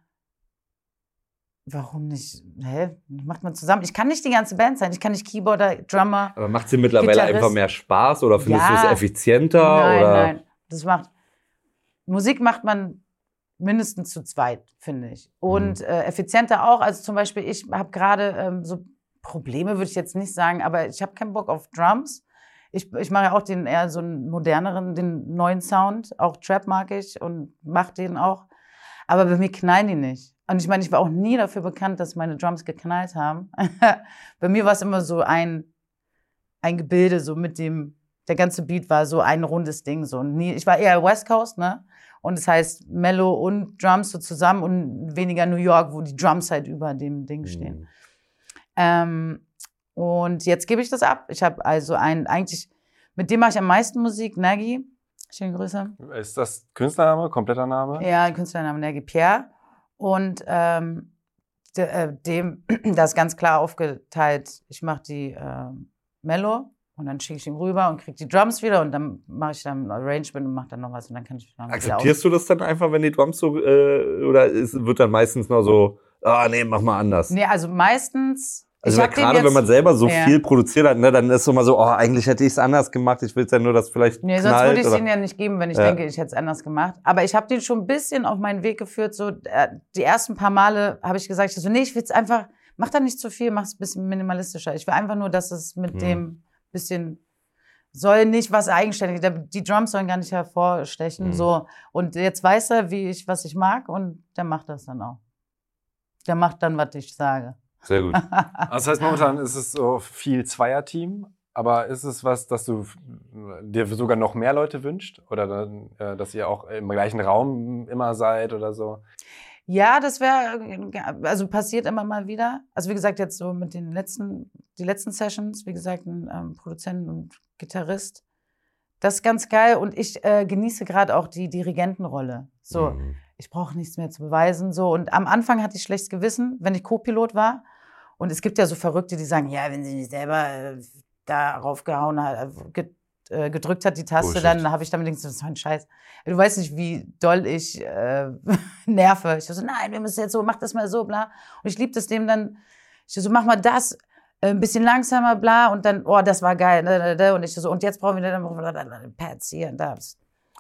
Warum nicht? Hä? Macht man zusammen? Ich kann nicht die ganze Band sein. Ich kann nicht Keyboarder, Drummer. Aber macht sie mittlerweile Gitarrist. einfach mehr Spaß oder findest du Ja. es effizienter? nein, oder? nein. Das macht. Musik macht man mindestens zu zweit, finde ich. Und Mhm. äh, effizienter auch. Also zum Beispiel, ich habe gerade ähm, so Probleme, würde ich jetzt nicht sagen, aber ich habe keinen Bock auf Drums. Ich, ich mache ja auch den eher so einen moderneren, den neuen Sound. Auch Trap mag ich und mache den auch. Aber bei mir knallen die nicht. Und ich meine, ich war auch nie dafür bekannt, dass meine Drums geknallt haben. bei mir war es immer so ein, ein Gebilde, so mit dem, der ganze Beat war so ein rundes Ding. So. Und nie, ich war eher West Coast, ne? Und das heißt Mellow und Drums so zusammen und weniger New York, wo die Drums halt über dem Ding stehen. Mhm. Ähm, und jetzt gebe ich das ab. Ich habe also einen, eigentlich, mit dem mache ich am meisten Musik, Nagy. Schöne Grüße. Ist das Künstlername, kompletter Name? Ja, Künstlername Nagy Pierre. Und ähm, de, äh, dem, das ist ganz klar aufgeteilt. Ich mache die äh, Mellow und dann schicke ich ihm rüber und kriege die Drums wieder und dann mache ich dann ein Arrangement und mache dann noch was und dann kann ich dann Akzeptierst du das dann einfach, wenn die Drums so, äh, oder ist, wird dann meistens noch so, ah nee, mach mal anders? Nee, also meistens. Also gerade wenn man selber so Ja. viel produziert hat, ne, dann ist so mal so, oh, eigentlich hätte ich es anders gemacht, ich will es ja nur, dass vielleicht Nee, sonst knallt. würde ich es ihnen ja nicht geben, wenn ich Ja. denke, ich hätte es anders gemacht. Aber ich habe den schon ein bisschen auf meinen Weg geführt. So äh, die ersten paar Male habe ich gesagt, ich so, nee, ich will es einfach, mach da nicht zu viel, mach es ein bisschen minimalistischer. Ich will einfach nur, dass es mit Hm. dem bisschen soll nicht was eigenständig. Die Drums sollen gar nicht hervorstechen. Hm. So und jetzt weiß er, wie ich was ich mag und der macht das dann auch. Der macht dann, was ich sage. Sehr gut. Also das heißt, momentan ist es so viel Zweierteam, aber ist es was, dass du dir sogar noch mehr Leute wünscht? Oder dann, äh, dass ihr auch im gleichen Raum immer seid oder so? Ja, das wäre, also passiert immer mal wieder. Also wie gesagt, jetzt so mit den letzten, die letzten Sessions, wie gesagt, ein ähm, Produzent und Gitarrist. Das ist ganz geil und ich äh, genieße gerade auch die Dirigentenrolle. So, Mhm. ich brauche nichts mehr zu beweisen. So und am Anfang hatte ich schlechtes Gewissen, wenn ich Co-Pilot war. Und es gibt ja so Verrückte, die sagen, ja, wenn sie nicht selber äh, darauf gehauen hat, äh, ge äh, gedrückt hat die Taste, Bullshit. dann habe ich damit gedacht, das ist ein Scheiß. Du weißt nicht, wie doll ich äh, nerve. Ich so, nein, wir müssen jetzt so, mach das mal so, bla. Und ich lieb das dem dann, ich so, mach mal das, äh, ein bisschen langsamer, bla. Und dann, oh, das war geil. da, da, da. Und ich so, und jetzt brauchen wir dann Pads hier und da.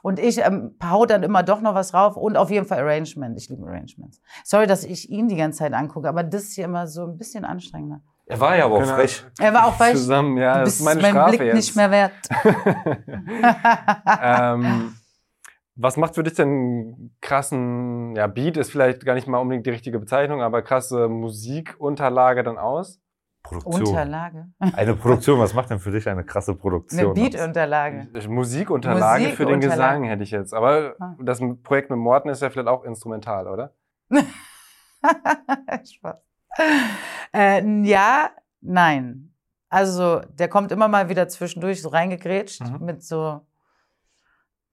Und ich ähm, hau dann immer doch noch was drauf und auf jeden Fall Arrangement. Ich liebe Arrangements. Sorry, dass ich ihn die ganze Zeit angucke, aber das ist hier immer so ein bisschen anstrengender. Er war ja aber auch wir frech. Er war auch weich. Zusammen, ja, das ist meine mein Strafe Blick jetzt. nicht mehr wert. ähm, was macht für dich denn einen krassen, ja, Beat ist vielleicht gar nicht mal unbedingt die richtige Bezeichnung, aber krasse Musikunterlage dann aus? Produktion. Unterlage. Eine Produktion, was macht denn für dich eine krasse Eine Produktion? aus? Beat-Unterlage. Musikunterlage für den Musikunterlage. Gesang hätte ich jetzt. Aber Ah. das Projekt mit Morten ist ja vielleicht auch instrumental, oder? Spaß. Äh, ja, nein. Also, der kommt immer mal wieder zwischendurch so reingegrätscht Mhm. mit so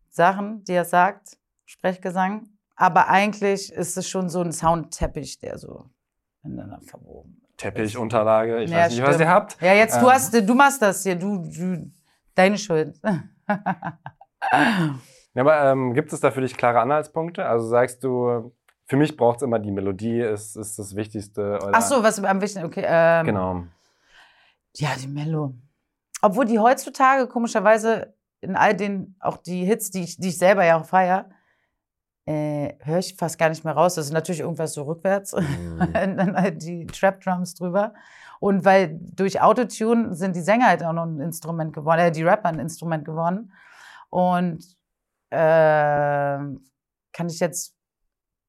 Sachen, die er sagt, Sprechgesang. Aber eigentlich ist es schon so ein Soundteppich, der so ineinander verwoben ist. Teppichunterlage, ich Ja, weiß nicht, was stimmt. ihr habt. Ja, jetzt, du Ähm. hast, du machst das hier, du, du deine Schuld. Ja, aber ähm, gibt es da für dich klare Anhaltspunkte? Also sagst du, für mich braucht es immer die Melodie, ist, ist das Wichtigste. Oder? Ach so, was am wichtigsten, okay. Ähm, Genau. Ja, die Mello. Obwohl die heutzutage komischerweise in all den, auch die Hits, die ich, die ich selber ja auch feier, äh, höre ich fast gar nicht mehr raus. Das ist natürlich irgendwas so rückwärts. Mhm. Dann halt die Trap-Drums drüber. Und weil durch Autotune sind die Sänger halt auch noch ein Instrument geworden, äh, die Rapper ein Instrument geworden. Und äh, kann ich jetzt,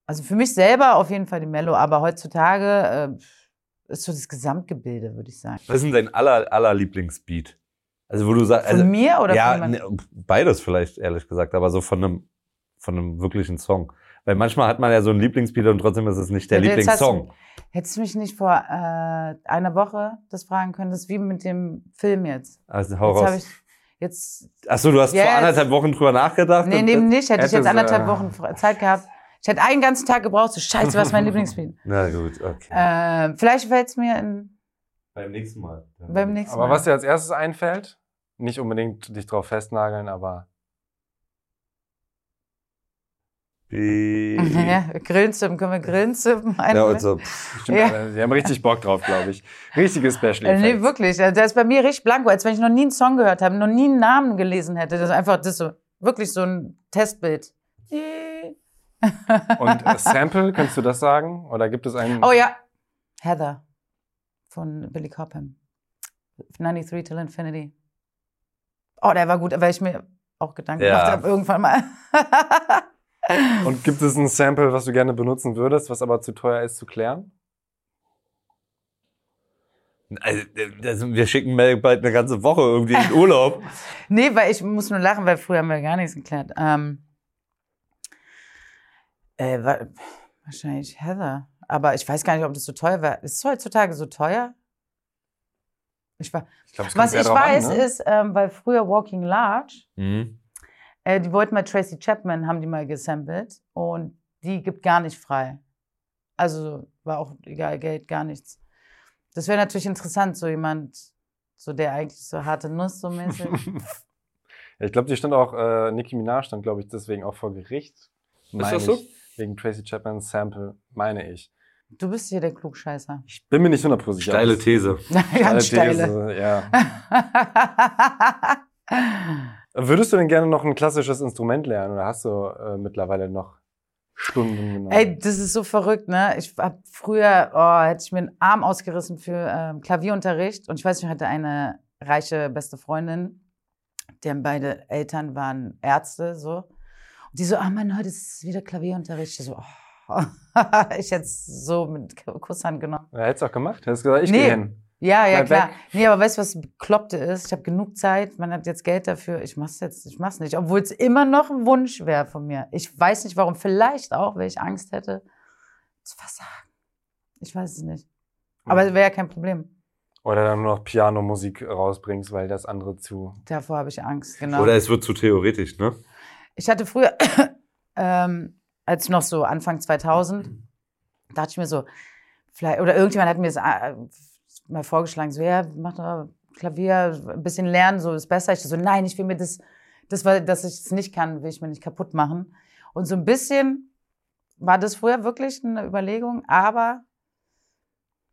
also für mich selber auf jeden Fall die Mello, aber heutzutage äh, ist so das Gesamtgebilde, würde ich sagen. Was ist denn dein aller, aller Lieblingsbeat? Also, wo du sagst, Von also, mir oder ja, von jemandem? ne, beides vielleicht, ehrlich gesagt, aber so von einem, von einem wirklichen Song. Weil manchmal hat man ja so einen Lieblingsbeat und trotzdem ist es nicht der Ja, jetzt hast du- Lieblingssong. Hättest du mich nicht vor äh, einer Woche das fragen können, das ist wie mit dem Film jetzt. Also hau Jetzt habe raus. ich jetzt Achso, du hast Yes. vor anderthalb Wochen drüber nachgedacht? Nee, nee, nicht. Hätte ich hätte jetzt anderthalb sie- Wochen Zeit gehabt. Ich hätte einen ganzen Tag gebraucht. So, scheiße, was ist mein Lieblingsspiel? Na gut, okay. Ähm, vielleicht fällt es mir in, Beim nächsten Mal. beim nächsten Aber Mal. was dir als erstes einfällt, nicht unbedingt dich drauf festnageln, aber ja, Grillenzüppen, können wir Grillenzüppen Ja, und so. stimmt, Ja. die haben richtig Bock drauf, glaube ich. Richtige Special Äh, nee, wirklich. Also, Der ist bei mir richtig blanko, als wenn ich noch nie einen Song gehört habe, noch nie einen Namen gelesen hätte. Das ist einfach das ist so, wirklich so ein Testbild. Und äh, Sample, kannst du das sagen? Oder gibt es einen? Oh ja, Heather von Billy Cobham. 93 Till Infinity. Oh, der war gut, weil ich mir auch Gedanken Ja. gemacht habe irgendwann mal. Und gibt es ein Sample, was du gerne benutzen würdest, was aber zu teuer ist zu klären? Also, wir schicken Mel bald eine ganze Woche irgendwie in Urlaub. nee, weil ich muss nur lachen, weil früher haben wir gar nichts geklärt. Ähm, äh, wa- wahrscheinlich Heather. Aber ich weiß gar nicht, ob das so teuer war. Ist es heutzutage so teuer? Ich war, Ich kommt was ich weiß, an, ne? ist, ähm, weil früher Walking Large Mhm. Äh, die wollten mal Tracy Chapman, haben die mal gesampelt und die gibt gar nicht frei. Also war auch egal, Geld, gar nichts. Das wäre natürlich interessant, so jemand, so der eigentlich so harte Nuss so mäßig. Ja, ich glaube, die stand auch, äh, Nicki Minaj stand, glaube ich, deswegen auch vor Gericht. Meine das so? Ich, wegen Tracy Chapman's Sample, meine ich. Du bist hier der Klugscheißer. Ich bin mir nicht hundertprozentig sicher. Steile These. Ganz Steile steile. These, ja. Würdest du denn gerne noch ein klassisches Instrument lernen oder hast du äh, mittlerweile noch Stunden genommen? Ey, das ist so verrückt, ne? Ich hab früher, oh, hätte ich mir einen Arm ausgerissen für ähm, Klavierunterricht. Und ich weiß, ich hatte eine reiche beste Freundin, deren beide Eltern waren Ärzte, so. Und die so, ah Mann, heute ist wieder Klavierunterricht. Ich so, oh. ich hätte es so mit Kusshand genommen. ja, hättest du auch gemacht? Hättest gesagt, ich Nee. gehe hin. Ja, ja, klar. weg. Nee, aber weißt du, was Bekloppte ist? Ich habe genug Zeit, man hat jetzt Geld dafür. Ich mach's jetzt, ich mach's nicht. Obwohl es immer noch ein Wunsch wäre von mir. Ich weiß nicht warum. Vielleicht auch, weil ich Angst hätte, zu versagen. Ich weiß es nicht. Aber es wäre ja kein Problem. Oder dann nur noch Pianomusik rausbringst, weil das andere zu. Davor habe ich Angst, genau. Oder es wird zu theoretisch, ne? Ich hatte früher, ähm, als noch so Anfang 2000, dachte ich mir so, vielleicht, oder irgendjemand hat mir das äh, mal vorgeschlagen, so, ja, mach doch Klavier, ein bisschen lernen, so ist besser. Ich so, nein, ich will mir das, das, dass ich es nicht kann, will ich mir nicht kaputt machen. Und so ein bisschen war das früher wirklich eine Überlegung, aber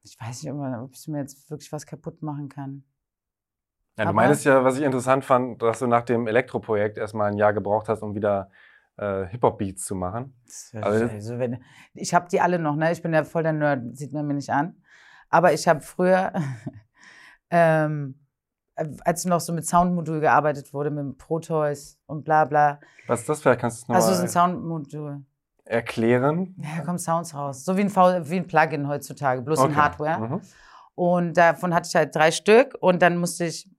ich weiß nicht, ob ich mir jetzt wirklich was kaputt machen kann. Ja, du meinst ja, was ich interessant fand, dass du nach dem Elektroprojekt erstmal ein Jahr gebraucht hast, um wieder äh, Hip-Hop-Beats zu machen. Also- also wenn, ich habe die alle noch, ne? Ich bin ja voll der Nerd, sieht man mir nicht an. Aber ich habe früher, ähm, als noch so mit Soundmodul gearbeitet wurde, mit Pro Toys und bla bla. Was ist das vielleicht? Kannst du es Also es ist ein nochmal Soundmodul. erklären? Ja, da kommen Sounds raus. So wie ein, V wie ein Plugin heutzutage, bloß in Okay. Hardware. Mhm. Und davon hatte ich halt drei Stück und dann musste ich,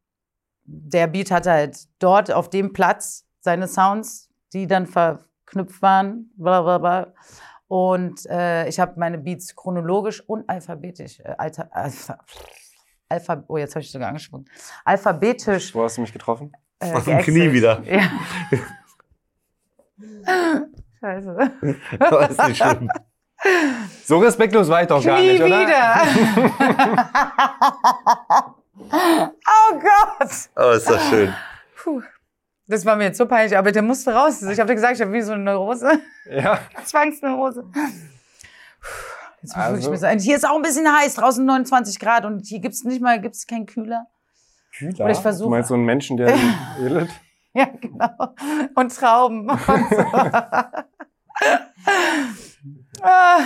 der Beat hatte halt dort auf dem Platz seine Sounds, die dann verknüpft waren, bla bla bla. Und äh, ich habe meine Beats chronologisch und alphabetisch, äh, alter, alpha, alpha, oh, jetzt habe ich sogar angesprochen, alphabetisch Wo hast du mich getroffen? äh, Auf dem Knie wieder. Ja. Scheiße. Aber ist nicht schlimm. So respektlos war ich doch gar Nie nicht, oder? wieder. oh Gott. Aber ist das schön. Puh. Das war mir jetzt so peinlich, aber der musste raus. Ich habe dir gesagt, ich habe wie so eine Neurose. Ja. Zwangsneurose. Jetzt Also- ich mir sagen, hier ist auch ein bisschen heiß, draußen 29 Grad und hier gibt's nicht mal, gibt's keinen Kühler. Kühler. Oder ich versuche- Du meinst so einen Menschen, der edelt? Ja, genau. Und Trauben. Und so. Ah.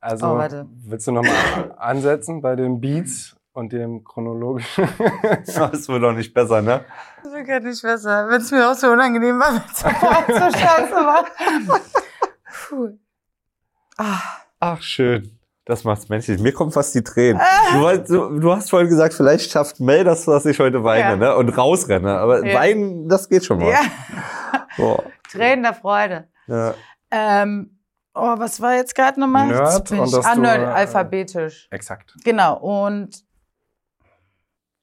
Also, Oh, willst du nochmal ansetzen bei den Beats und dem chronologischen? Das wird doch nicht besser, ne? Das wird grad nicht besser. Wenn es mir auch so unangenehm war, wenn es so, so scheiße war. Puh. Ah. Ach, schön. Das macht's menschlich. Mir kommen fast die Tränen. Du, wolltest- du, du hast vorhin gesagt, vielleicht schafft Mel das, dass ich heute weine Ja. ne? und rausrenne. Aber Ja. weinen, das geht schon mal. Ja, Boah. Tränen der Freude. Ja. Ähm, oh, was war jetzt gerade nochmal? Nerd und ah, Nerd, äh, alphabetisch. Exakt. Genau, und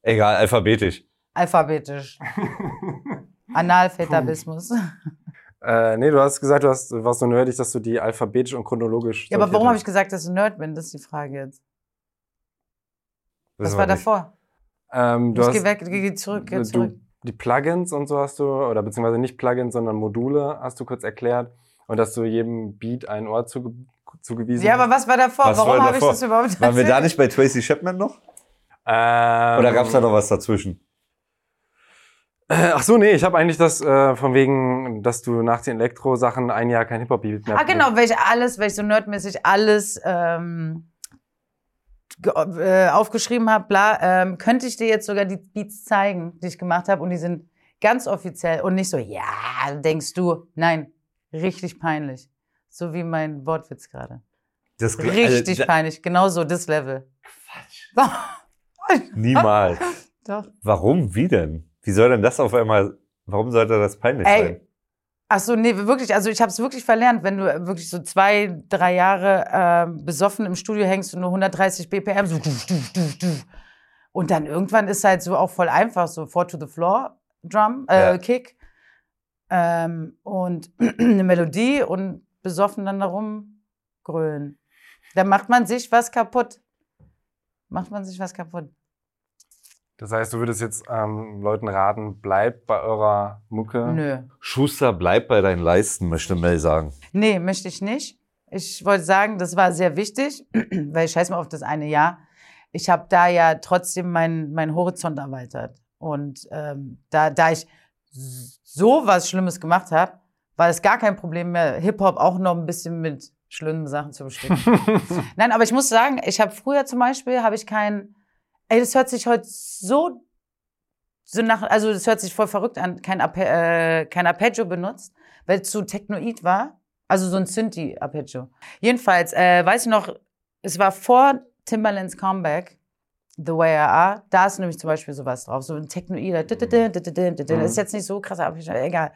Egal, alphabetisch. alphabetisch. Analphabetismus. Äh, nee, du hast gesagt, du hast, warst so nerdig, dass du die alphabetisch und chronologisch. Ja, aber warum habe hast. ich gesagt, dass ich ein Nerd bin? Das ist die Frage jetzt. Was war nicht. davor? Ähm, du Ich hast, geh weg, geh zurück, geh du- zurück. die Plugins und so hast du, oder beziehungsweise nicht Plugins, sondern Module hast du kurz erklärt. Und dass du jedem Beat einen Ort zuge zugewiesen Ja, aber was war davor? Was Warum war habe ich das überhaupt Waren wir da erzählt? nicht bei Tracy Chapman noch? Ähm, Oder gab's da noch was dazwischen? Äh, ach so, nee, ich habe eigentlich das äh, von wegen, dass du nach den Elektro-Sachen ein Jahr kein Hip-Hop-Beat mehr Ah, genau, weil ich alles, weil ich so nerdmäßig alles ähm, äh, aufgeschrieben habe, bla, ähm, könnte ich dir jetzt sogar die Beats zeigen, die ich gemacht habe und die sind ganz offiziell und nicht so, ja, denkst du, nein, richtig peinlich. So wie mein Wortwitz gerade. Das, Richtig also, peinlich, genau so, das Level. da- Niemals. Doch. Warum? Wie denn? Wie soll denn das auf einmal, warum sollte das peinlich Ey, sein? Ach so, nee, wirklich. Also ich habe es wirklich verlernt, wenn du wirklich so zwei, drei Jahre ähm, besoffen im Studio hängst und nur 130 BPM so und dann irgendwann ist halt so auch voll einfach so Four to the Floor Drum äh, Ja. Kick ähm, und eine Melodie und besoffen dann darum grölen. Da macht man sich was kaputt. Macht man sich was kaputt. Das heißt, du würdest jetzt ähm, Leuten raten, bleibt bei eurer Mucke. Nö. Schuster, bleib bei deinen Leisten, möchte Mel sagen. Nee, möchte ich nicht. Ich wollte sagen, das war sehr wichtig, weil ich scheiß mal auf das eine Jahr. Ich habe da ja trotzdem meinen mein Horizont erweitert. Und ähm, da, da ich so was Schlimmes gemacht habe, war es gar kein Problem mehr, Hip-Hop auch noch ein bisschen mit schlimmen Sachen zu besticken. Nein, aber ich muss sagen, ich habe früher zum Beispiel, habe ich kein, ey, das hört sich heute so, so nach, also das hört sich voll verrückt an, kein, Arpe, äh, kein Arpeggio benutzt, weil es zu technoid war. Also so ein Synthi-Arpeggio. Jedenfalls, äh, weiß ich noch, es war vor Timbalands Comeback, The Way I Are, da ist nämlich zum Beispiel sowas drauf, so ein Technoider. Das ist jetzt nicht so krass, aber egal.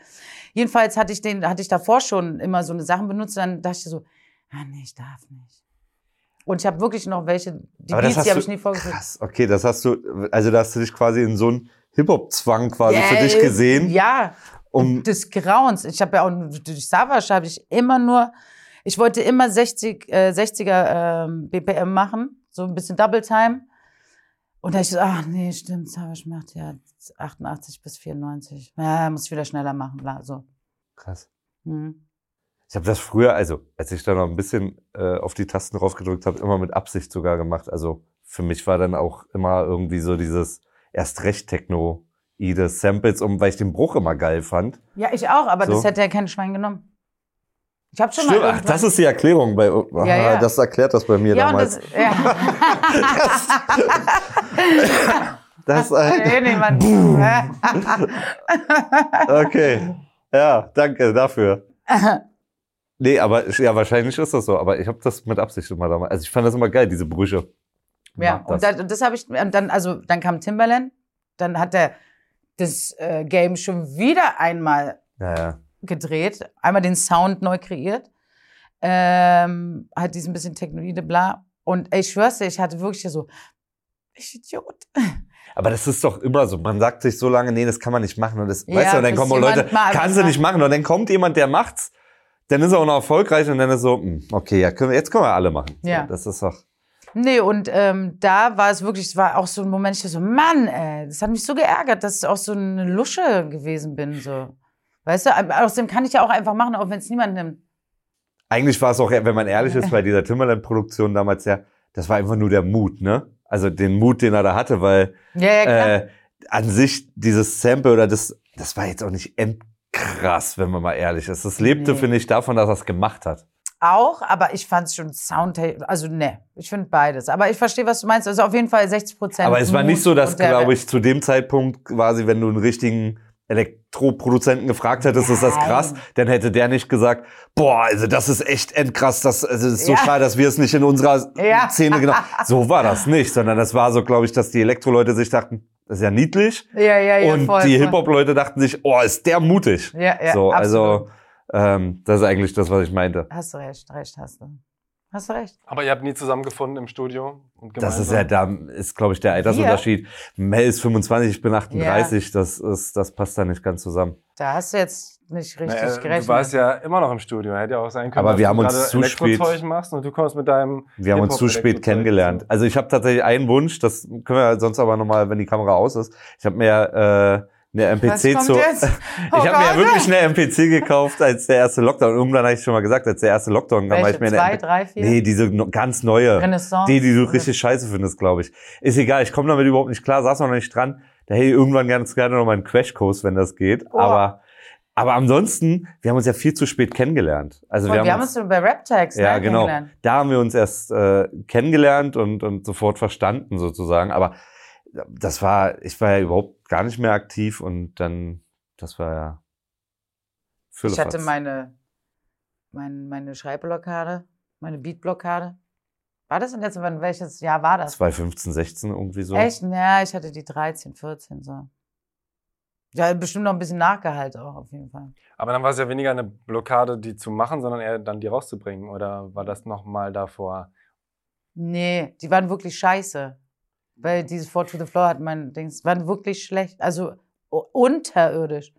Jedenfalls hatte ich den, hatte ich davor schon immer so eine Sachen benutzt, dann dachte ich so, ah nee, ich darf nicht. Und ich habe wirklich noch welche, die Aber Beats, die habe ich nie vorgeführt. Krass, okay, das hast du, also da hast du dich quasi in so einen Hip-Hop-Zwang quasi für Ja, dich gesehen, Ja, um, des Grauens. Ich habe ja auch durch Savage habe ich immer nur, ich wollte immer 60, äh, 60er ähm, BPM machen, so ein bisschen Double Time. Und da ich so, ach nee, stimmt, Savage macht ja 88 bis 94. Ja, muss ich wieder schneller machen, so. krass. Hm. Ich habe das früher, also als ich da noch ein bisschen äh, auf die Tasten draufgedrückt habe, immer mit Absicht sogar gemacht. Also für mich war dann auch immer irgendwie so dieses erst recht Techno, des Samples, um, weil ich den Bruch immer geil fand. Ja, ich auch, aber So. das hätte ja kein Schwein genommen. Ich habe schon Stimmt, mal ach, das ist die Erklärung bei, aha, Ja, ja. das erklärt das bei mir ja, und damals. das, ja. Das, nee, nee, Mann. okay, ja, danke dafür. Nee, aber ja, wahrscheinlich ist das so. Aber ich habe das mit Absicht immer damals. Also ich fand das immer geil, diese Brüche. Ja, und das. das, habe ich, und dann, also, dann kam Timberland, dann hat er das äh, Game schon wieder einmal Ja, ja. gedreht, einmal den Sound neu kreiert, ähm, hat diesen bisschen Technoide, bla. Und ey, ich schwör's dir, ich hatte wirklich so, ich Idiot. Aber das ist doch immer so. Man sagt sich so lange, nee, das kann man nicht machen. Und das, Ja, weißt du, und dann kommen Leute, kannst du nicht machen. Und dann kommt jemand, der macht's. Dann ist er auch noch erfolgreich und dann ist so, hm, okay, ja, können wir, jetzt können wir alle machen. Ja. So, das ist doch. Nee, und ähm, da war es wirklich, es war auch so ein Moment, ich dachte so, Mann, ey, das hat mich so geärgert, dass ich auch so eine Lusche gewesen bin. So. Weißt du, außerdem kann ich ja auch einfach machen, auch wenn es niemand nimmt. Eigentlich war es auch, wenn man ehrlich ist, bei dieser Timberland-Produktion damals ja, das war einfach nur der Mut, ne? Also den Mut, den er da hatte, weil Ja, ja, äh, an sich dieses Sample oder das, das war jetzt auch nicht endkrass, wenn man mal ehrlich ist. Das lebte, Nee. finde ich, davon, dass er es gemacht hat. Auch, aber ich fand es schon Sound, also ne, ich finde beides. Aber ich verstehe, was du meinst. Also auf jeden Fall 60 Prozent. Aber es war nicht so, dass, glaube ich, zu dem Zeitpunkt quasi, wenn du einen richtigen Elektroproduzenten gefragt hättest, ist das Nein. krass, dann hätte der nicht gesagt, boah, also das ist echt endkrass, das, also es ist so Ja. schade, dass wir es nicht in unserer Ja. Szene genau. So war das nicht, sondern das war so, glaube ich, dass die Elektro-Leute sich dachten, das ist ja niedlich. Ja, ja, ja. und voll, die. Hip-Hop-Leute dachten sich, oh, ist der mutig. Ja, ja, so, absolut. also ähm, das ist eigentlich das, was ich meinte. Hast du recht, recht hast du. Hast du recht. Aber ihr habt nie zusammengefunden im Studio? Und Das ist ja, da ist, glaube ich, der Altersunterschied. Mel ist 25, ich bin 38, das ist, das passt da nicht ganz zusammen. Da hast du jetzt nicht richtig Naja, gerechnet. du warst ja immer noch im Studio. Hätte ja auch sein können, Aber dass wir du haben uns zu spät- machst und du kommst mit deinem Wir haben uns zu spät kennengelernt. so. Also ich habe tatsächlich einen Wunsch, das können wir sonst aber nochmal, wenn die Kamera aus ist. Ich habe mir äh, eine Was MPC zu. jetzt? Ich Oh habe mir ja wirklich eine MPC gekauft, als der erste Lockdown. Irgendwann habe ich schon mal gesagt, als der erste Lockdown kam, habe ich mir eine Zwei, drei, vier? Nee, diese ganz neue. Renaissance. Die, die du richtig scheiße findest, glaube ich. Ist egal, ich komme damit überhaupt nicht klar, saß noch nicht dran. Da hätte ich irgendwann ganz gerne noch mal einen Crashkurs, wenn das geht. Oh. Aber, aber ansonsten, wir haben uns ja viel zu spät kennengelernt. Also Und wir haben uns so bei Rap-Tags ja, ne, genau. kennengelernt. Da haben wir uns erst äh, kennengelernt und, und sofort verstanden sozusagen. Aber das war, ich war ja überhaupt gar nicht mehr aktiv und dann, das war ja. Ich hatte meine, meine, meine Schreibblockade, meine Beatblockade. War das denn jetzt, welches Jahr war das? 2015, 16 irgendwie so. Echt? Ja, ich hatte die 13, 14 so. Ja, bestimmt noch ein bisschen nachgehalt auch auf jeden Fall. Aber dann war es ja weniger eine Blockade, die zu machen, sondern eher dann die rauszubringen. Oder war das nochmal davor? Nee, die waren wirklich scheiße. Weil dieses Four to the Floor hat mein Dings, waren wirklich schlecht. Also unterirdisch.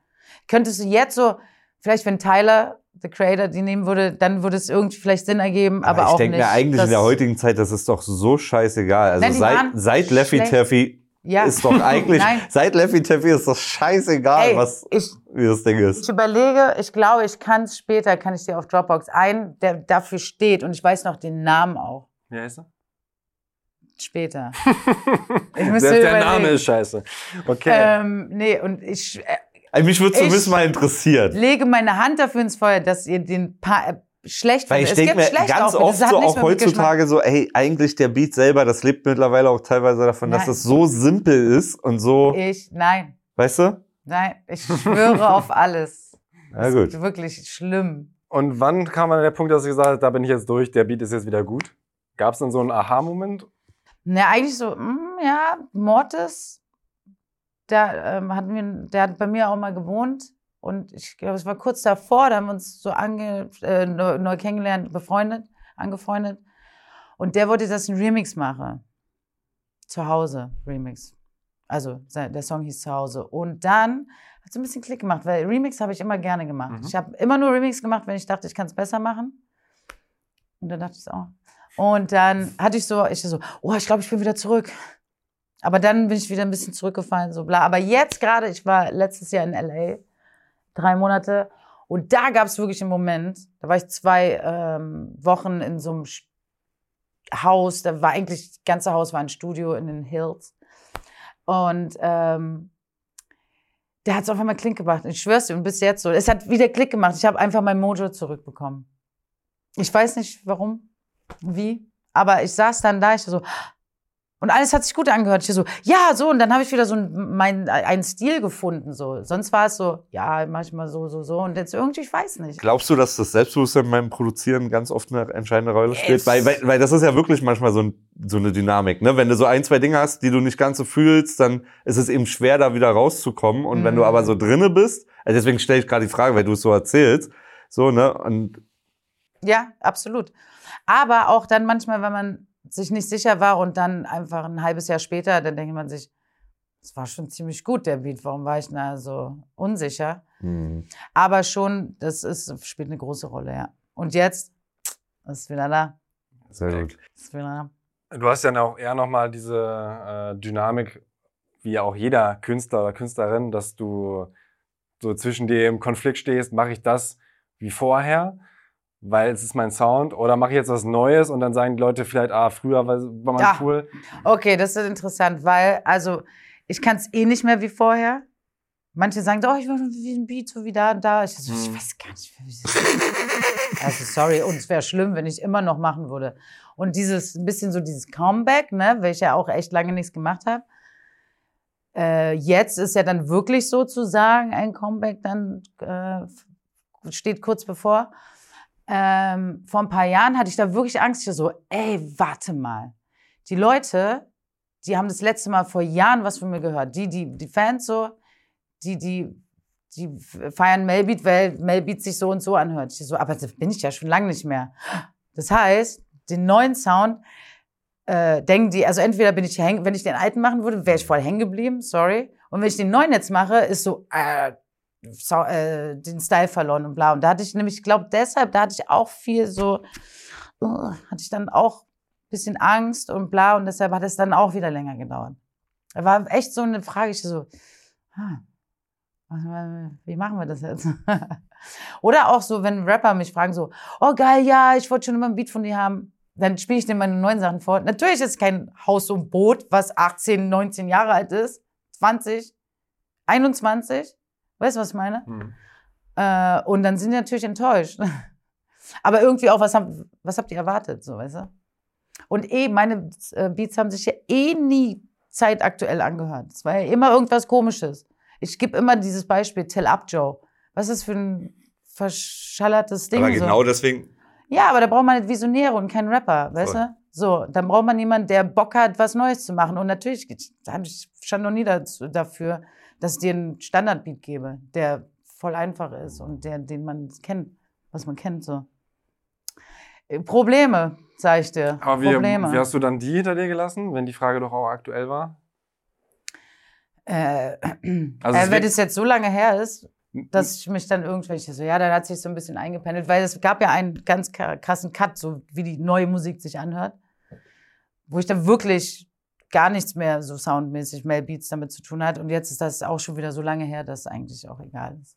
Könntest du jetzt so, vielleicht wenn Tyler, the Creator, die nehmen würde, dann würde es irgendwie vielleicht Sinn ergeben, aber, ich auch denke nicht. mir eigentlich in der heutigen Zeit, das ist doch so scheißegal. Also Nein, seit, seit Leffy. Taffy ja. ist doch eigentlich, seit Leffy Taffy ist doch scheißegal, Ey, was, ich, wie das Ding ist. ich überlege, ich glaube, ich kann es später, kann ich dir auf Dropbox ein, der dafür steht und ich weiß noch den Namen auch. Wie heißt er? Später. Ich müsste der überlegen. Name ist scheiße. Okay. Ähm, nee, und ich äh, mich würde zumindest mal interessieren. lege meine Hand dafür ins Feuer, dass ihr den pa schlecht Weil ich denke mir schlecht ganz auch, oft so auch heutzutage so, ey, eigentlich der Beat selber, das lebt mittlerweile auch teilweise davon, dass Nein. das so simpel ist und so, Ich, nein, weißt du? nein, ich schwöre auf alles. Ja Das gut. ist wirklich schlimm. Und wann kam dann der Punkt, dass du gesagt hast, da bin ich jetzt durch, der Beat ist jetzt wieder gut? Gab es dann so einen Aha-Moment? Na, eigentlich so, mm, ja, Mortis, der, ähm, hat mir, der hat bei mir auch mal gewohnt. Und ich glaube, es war kurz davor, da haben wir uns so ange, äh, neu, kennengelernt, befreundet, angefreundet. Und der wollte, dass ich einen Remix mache. Zu Hause, Remix. Also der Song hieß Zu Hause. Und dann hat es ein bisschen Klick gemacht, weil Remix habe ich immer gerne gemacht. Mhm. Ich habe immer nur Remix gemacht, wenn ich dachte, ich kann es besser machen. Und dann dachte ich es auch. Und dann hatte ich so, ich so, oh, ich glaube, ich bin wieder zurück. Aber dann bin ich wieder ein bisschen zurückgefallen, so bla. Aber jetzt gerade, ich war letztes Jahr in LA, drei Monate, und da gab es wirklich einen Moment, da war ich zwei ähm, Wochen in so einem Haus, da war eigentlich, das ganze Haus war ein Studio in den Hills. Und ähm, da hat es auf einmal Klick gemacht. Ich schwör's dir, und bis jetzt so. Es hat wieder Klick gemacht. Ich habe einfach mein Mojo zurückbekommen. Ich weiß nicht warum, wie, aber ich saß dann da, ich so, und alles hat sich gut angehört. Ich so, ja, so, und dann habe ich wieder so einen, mein, einen Stil gefunden. So. Sonst war es so, ja, manchmal so, so, so. Und jetzt irgendwie, ich weiß nicht. Glaubst du, dass das Selbstbewusstsein beim Produzieren ganz oft eine entscheidende Rolle spielt? Es- Weil, weil, weil das ist ja wirklich manchmal so, ein, so eine Dynamik. Ne? Wenn du so ein, zwei Dinge hast, die du nicht ganz so fühlst, dann ist es eben schwer, da wieder rauszukommen. Und wenn du Mhm. aber so drinne bist, also deswegen stelle ich gerade die Frage, weil du es so erzählst, so, ne? Und Ja, absolut. Aber auch dann manchmal, wenn man sich nicht sicher war und dann einfach ein halbes Jahr später, dann denkt man sich, es war schon ziemlich gut, der Beat. Warum war ich da so unsicher? hm, Aber schon, das ist, spielt eine große Rolle, ja. Und jetzt ist wieder da. sehr gut. Ist wieder da. Du hast ja auch eher nochmal diese äh, Dynamik, wie auch jeder Künstler oder Künstlerin, dass du so zwischen dem Konflikt stehst, mache ich das wie vorher, weil es ist mein Sound, oder mache ich jetzt was Neues und dann sagen die Leute vielleicht, ah, früher war, war man Ja. cool. Okay, das ist interessant, weil, also, ich kann es eh nicht mehr wie vorher. Manche sagen, oh, ich will wie ein Beat, so wie da und da. Ich, so, ich Hm. weiß gar nicht, wie es Also, sorry, und es wäre schlimm, wenn ich immer noch machen würde. Und dieses, ein bisschen so dieses Comeback, ne, weil ich ja auch echt lange nichts gemacht habe. Äh, jetzt ist ja dann wirklich sozusagen ein Comeback dann äh, steht kurz bevor. Ähm, vor ein paar Jahren hatte ich da wirklich Angst. Ich so, ey, warte mal. Die Leute, die haben das letzte Mal vor Jahren was von mir gehört. Die, die, die Fans so, die, die, die feiern Melbeat, weil Melbeat sich so und so anhört. Ich so, aber das bin ich ja schon lange nicht mehr. Das heißt, den neuen Sound äh, denken die, also entweder bin ich hängen, wenn ich den alten machen würde, wäre ich voll hängen geblieben, sorry. Und wenn ich den neuen jetzt mache, ist so, äh, so äh, den Style verloren und bla. Und da hatte ich nämlich, ich glaube deshalb, da hatte ich auch viel so, uh, hatte ich dann auch ein bisschen Angst und bla. Und deshalb hat es dann auch wieder länger gedauert. Da war echt so eine Frage, ich so, ah, was- wie machen wir das jetzt? Oder auch so, wenn Rapper mich fragen so, oh geil, ja, ich wollte schon immer ein Beat von dir haben. Dann spiele ich dir meine neuen Sachen vor. Natürlich ist es kein Haus und Boot, was 18, 19 Jahre alt ist. 20, 21. Weißt du, was ich meine? Hm. Äh, und dann sind die natürlich enttäuscht. Aber irgendwie auch, was, hab, was habt ihr erwartet, so, weißt du? Und eh, meine äh, Beats haben sich ja eh nie zeitaktuell angehört. Es war ja immer irgendwas Komisches. Ich gebe immer dieses Beispiel, Tell Up Joe. Was ist für ein verschallertes Ding? Aber so? genau deswegen, Ja, aber da braucht man halt Visionäre und keinen Rapper, weißt Voll. du? So, dann braucht man jemanden, der Bock hat, was Neues zu machen. Und natürlich habe ich stand noch nie dafür, dass ich dir einen Standardbeat gebe, der voll einfach ist und der, den man kennt, was man kennt. So. Äh, Probleme, sag ich dir. Aber wie, Probleme. wie hast du dann die hinter dir gelassen, wenn die Frage doch auch aktuell war? äh, Also äh, wenn es jetzt so lange her ist, dass ich mich dann irgendwelche so, ja, dann hat sich so ein bisschen eingependelt, weil es gab ja einen ganz kra- krassen Cut, so wie die neue Musik sich anhört, wo ich dann wirklich gar nichts mehr so soundmäßig Mel Beats damit zu tun hat. Und jetzt ist das auch schon wieder so lange her, dass es eigentlich auch egal ist.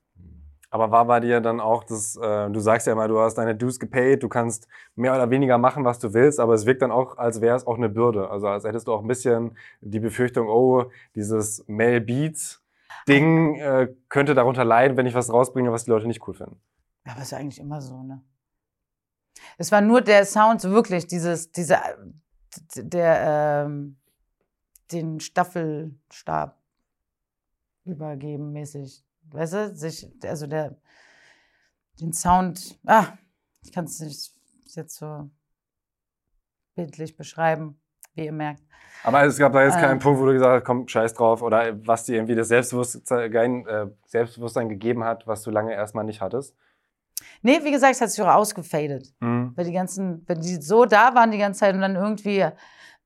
Aber war bei dir dann auch das, äh, du sagst ja immer, du hast deine Dues gepaid, du kannst mehr oder weniger machen, was du willst, aber es wirkt dann auch, als wäre es auch eine Bürde. Also als hättest du auch ein bisschen die Befürchtung, oh, dieses Mel Beats Ding äh, könnte darunter leiden, wenn ich was rausbringe, was die Leute nicht cool finden. Aber es ist eigentlich immer so, ne? Es war nur der Sound, so wirklich, dieses, dieser, der, ähm, den Staffelstab übergeben mäßig. Weißt du, sich, also der, den Sound, ah, ich kann es nicht jetzt so bildlich beschreiben, wie ihr merkt. Aber es gab da jetzt Äh. keinen Punkt, wo du gesagt hast, komm, scheiß drauf, oder was dir irgendwie das Selbstbewusstsein, äh, Selbstbewusstsein gegeben hat, was du lange erstmal nicht hattest. Nee, wie gesagt, es hat sich auch ausgefadet. Mhm. Weil die ganzen, wenn die so da waren die ganze Zeit und dann irgendwie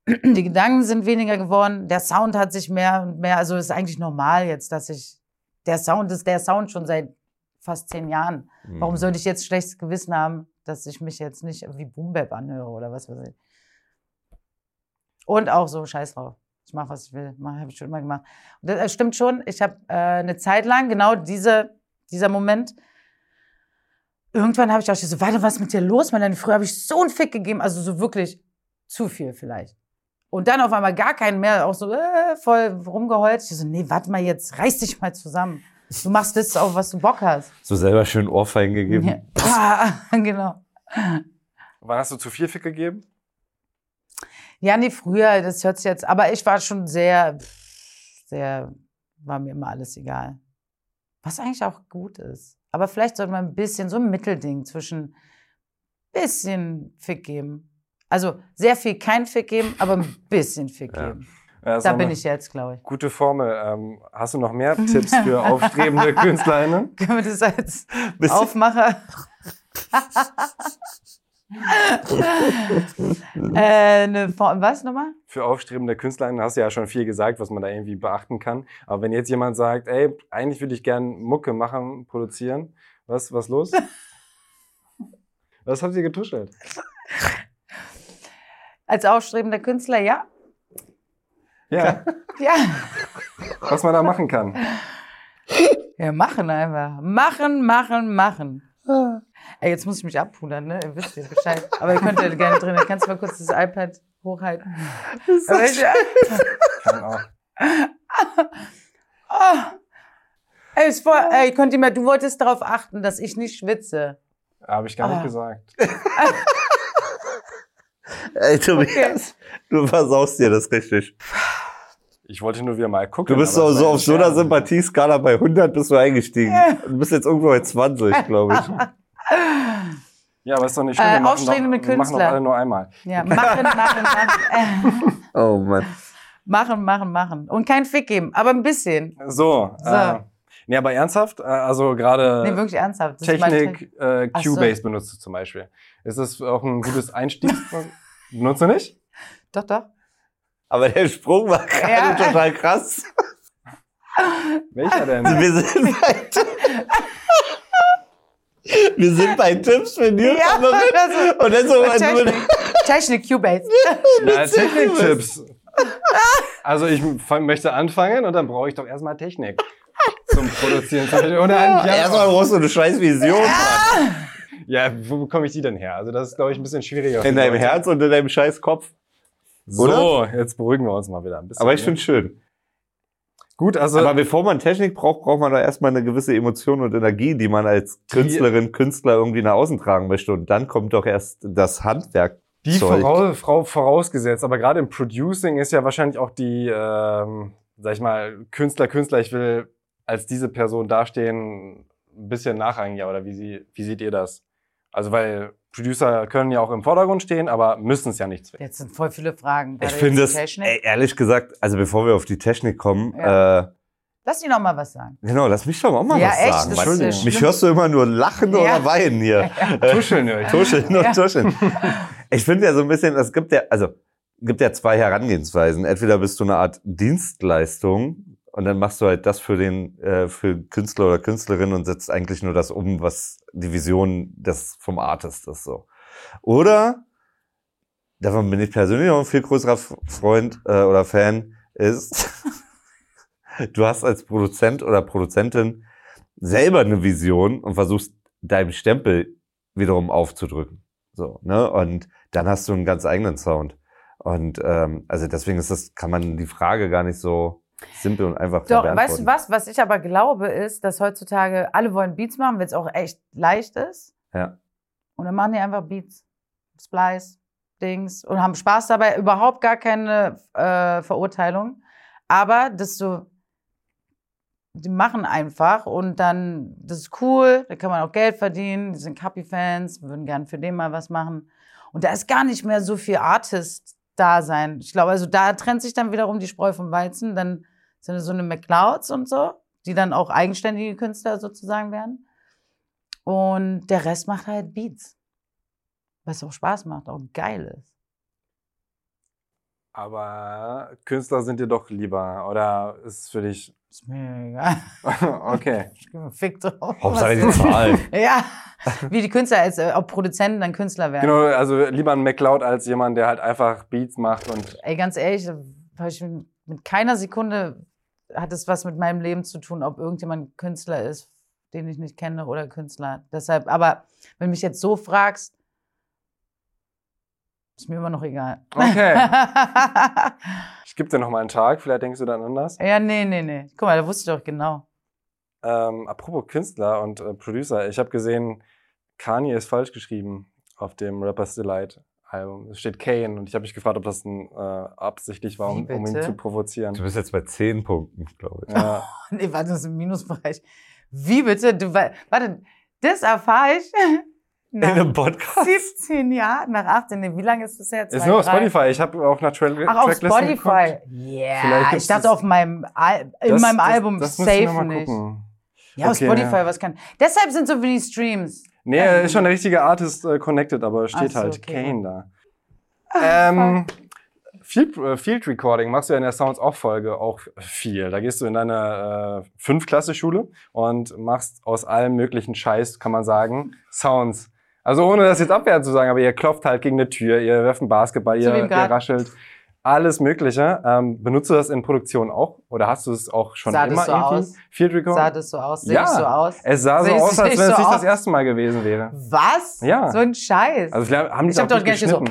die Gedanken sind weniger geworden, der Sound hat sich mehr und mehr, also ist eigentlich normal jetzt, dass ich, der Sound ist der Sound schon seit fast zehn Jahren. Warum sollte ich jetzt schlechtes Gewissen haben, dass ich mich jetzt nicht wie Boombap anhöre oder was weiß ich. Und auch so, scheiß drauf. Ich mache, was ich will. Habe ich schon immer gemacht. Und das äh, stimmt schon. Ich habe äh, eine Zeit lang genau diese, dieser Moment. Irgendwann habe ich auch so, warte, was ist mit dir los? Mann, früher habe ich so einen Fick gegeben, also so wirklich zu viel vielleicht. Und dann auf einmal gar keinen mehr, auch so äh, voll rumgeheult. Ich so, nee, warte mal jetzt, reiß dich mal zusammen. Du machst das auf, was du Bock hast. so selber schön Ohrfeigen gegeben. Ja. Pah, genau. Wann hast du zu viel Fick gegeben? Ja, nee, früher, das hört sich jetzt, aber ich war schon sehr, sehr, war mir immer alles egal. Was eigentlich auch gut ist. Aber vielleicht sollte man ein bisschen so ein Mittelding zwischen bisschen Fick geben. Also sehr viel kein Fick geben, aber ein bisschen Fick geben. Ja, Da bin ich jetzt, glaube ich. Gute Formel. Ähm, hast du noch mehr Tipps für aufstrebende KünstlerInnen? Können wir das als Bisschen- Aufmacher? äh, Form, was nochmal? Für aufstrebende KünstlerInnen hast du ja schon viel gesagt, was man da irgendwie beachten kann. Aber wenn jetzt jemand sagt, ey, eigentlich würde ich gern Mucke machen, produzieren, was, was los? was habt ihr getuschelt? Als aufstrebender Künstler, ja. Ja, Ja. was man da machen kann. Ja, machen einfach. Machen, machen, machen. Ey, jetzt muss ich mich abpudern, ne? Ihr wisst ja Bescheid. Aber ihr könnt ja gerne drin. Kannst du mal kurz das iPad hochhalten? Aber ich, Kann auch. Ah. Ey, ist voll, ey, könnt ihr mal, du wolltest darauf achten, dass ich nicht schwitze. Habe ich gar nicht Ah. gesagt. Ey, Tobias, du versaust dir das richtig. Ich wollte nur wieder mal gucken. Du bist so, so auf so einer. Sympathieskala bei 100 bist du eingestiegen. Du bist jetzt irgendwo bei 20, glaube ich. Ja, aber ist doch nicht schlimm. Äh, wir machen aufstrebende doch, wir machen doch alle nur einmal. Ja, machen, machen, machen. Äh, Oh Mann. machen, machen, machen. Und kein Fick geben, aber ein bisschen. So. So. Äh, nee, aber ernsthaft, äh, also gerade Nee, wirklich ernsthaft. Das. Technik, äh, Ach so. Cubase benutzt du zum Beispiel. Ist das auch ein gutes Einstieg? Benutzt du nicht? Doch, doch. Aber der Sprung war gerade Ja. total krass. Welcher denn? Wir sind bei, wir sind bei Tipps für Newcomerin. also, und dann so, also, Technik, Technik, Cubase. Ja, Techniktipps. Also ich möchte anfangen und dann brauche ich doch erstmal Technik zum Produzieren. zum Beispiel. Oder ein erstmal brauchst du eine scheiß Vision Mann. Ja, wo bekomme ich die denn her? Also das ist, glaube ich, ein bisschen schwieriger. in deinem Herz und in deinem scheiß Kopf. So, jetzt beruhigen wir uns mal wieder ein bisschen. Aber ich finde schön. gut, also Aber bevor man Technik braucht, braucht man da erstmal eine gewisse Emotion und Energie, die man als Künstlerin, Künstler irgendwie nach außen tragen möchte. Und dann kommt doch erst das Handwerk. Die voraus, Frau vorausgesetzt, aber gerade im Producing ist ja wahrscheinlich auch die, ähm, sag ich mal, Künstler, Künstler, ich will als diese Person dastehen, ein bisschen nachrangig, ja, oder wie, sie, wie seht ihr das? Also, weil Producer können ja auch im Vordergrund stehen, aber müssen es ja nicht zwingen. Jetzt sind voll viele Fragen. Ich finde Technik. ey, ehrlich gesagt, also bevor wir auf die Technik kommen, äh, Lass die noch mal was sagen. genau, lass mich doch auch mal ja, was echt. sagen. das äh, Entschuldigung. Mich schlimm. hörst du immer nur lachen Ja. oder weinen hier. Tuscheln höre ich. Tuscheln und Ja. tuscheln. Ich finde ja so ein bisschen, es gibt ja, also gibt ja zwei Herangehensweisen. Entweder bist du eine Art Dienstleistung und dann machst du halt das für den äh, für Künstler oder Künstlerin und setzt eigentlich nur das um, was die Vision des vom Artist ist so. Oder davon bin ich persönlich auch ein viel größerer Freund äh, oder Fan ist du hast als Produzent oder Produzentin selber eine Vision und versuchst deinem Stempel wiederum aufzudrücken. So, ne? Und dann hast du einen ganz eigenen Sound. Und ähm, also deswegen ist das, kann man die Frage gar nicht so simpel und einfach Doch, weißt du was? Was ich aber glaube, ist, dass heutzutage alle wollen Beats machen, weil es auch echt leicht ist. Ja. Und dann machen die einfach Beats, Splice, Dings und haben Spaß dabei. Überhaupt gar keine äh, Verurteilung. Aber das so, die machen einfach und dann, das ist cool, da kann man auch Geld verdienen. Die sind Kapi-Fans, würden gern für den mal was machen. Und da ist gar nicht mehr so viel Artist da sein. Ich glaube, also da trennt sich dann wiederum die Spreu vom Weizen. Dann sind so eine McClouds und so, die dann auch eigenständige Künstler sozusagen werden. Und der Rest macht halt Beats. Was auch Spaß macht, auch geil ist. Aber Künstler sind dir doch lieber, oder ist es für dich, Ist mir egal. okay. Fick drauf. Hauptsache die Zahlen. Ja, wie die Künstler, als äh, ob Produzenten dann Künstler werden. Genau, also lieber ein MacLeod als jemand, der halt einfach Beats macht und Ey, ganz ehrlich, da hab ich mit keiner Sekunde hat es was mit meinem Leben zu tun, ob irgendjemand Künstler ist, den ich nicht kenne oder Künstler. Deshalb, aber wenn du mich jetzt so fragst, ist mir immer noch egal. Okay. ich gebe dir noch mal einen Tag, vielleicht denkst du dann anders. ja, nee, nee, nee. Guck mal, da wusste ich doch genau. Ähm, apropos Künstler und äh, Producer, ich habe gesehen, Kanye ist falsch geschrieben auf dem Rapper's Delight Album. Es steht Kane und ich habe mich gefragt, ob das ein, äh, absichtlich war, um, um ihn zu provozieren. Du bist jetzt bei zehn Punkten, glaube ich. Ja. Nee, warte, das ist im Minusbereich. Wie bitte? Du, wa- warte, das erfahre ich In nach einem Podcast. 17 Jahren, nach 18. Nee, wie lange ist das jetzt? Ist nur auf? Spotify. Ich habe auch nach Track Ach, auf Spotify. geguckt. Yeah. Ich dachte das- auf meinem, Al in Das- meinem das- Album das wir safe mal nicht. gucken. Ja, auf Okay, Spotify, ja. was kann. Deshalb sind so wenig Streams. Nee, er ist schon der richtige Artist äh, connected, aber steht so, halt okay. Kane da. Ähm, Field, äh, Field Recording machst du ja in der Sounds Off Folge auch viel. Da gehst du in deine äh, Fünf-Klasse-Schule und machst aus allem möglichen Scheiß, kann man sagen, Sounds. Also ohne das jetzt abwertend zu sagen, aber ihr klopft halt gegen eine Tür, ihr werft einen Basketball, ihr, ihr raschelt. Alles Mögliche. Ähm, benutzt du das in Produktion auch? Oder hast du es auch schon Sah das immer so irgendwie? aus? Field Recording? Sah das so aus? Sehe Ja. ich so aus? es sah so Sehe- aus, als wenn es so nicht aus? das erste Mal gewesen wäre. Was? Ja. So ein Scheiß. Also haben die Ich hab doch gar nicht so-.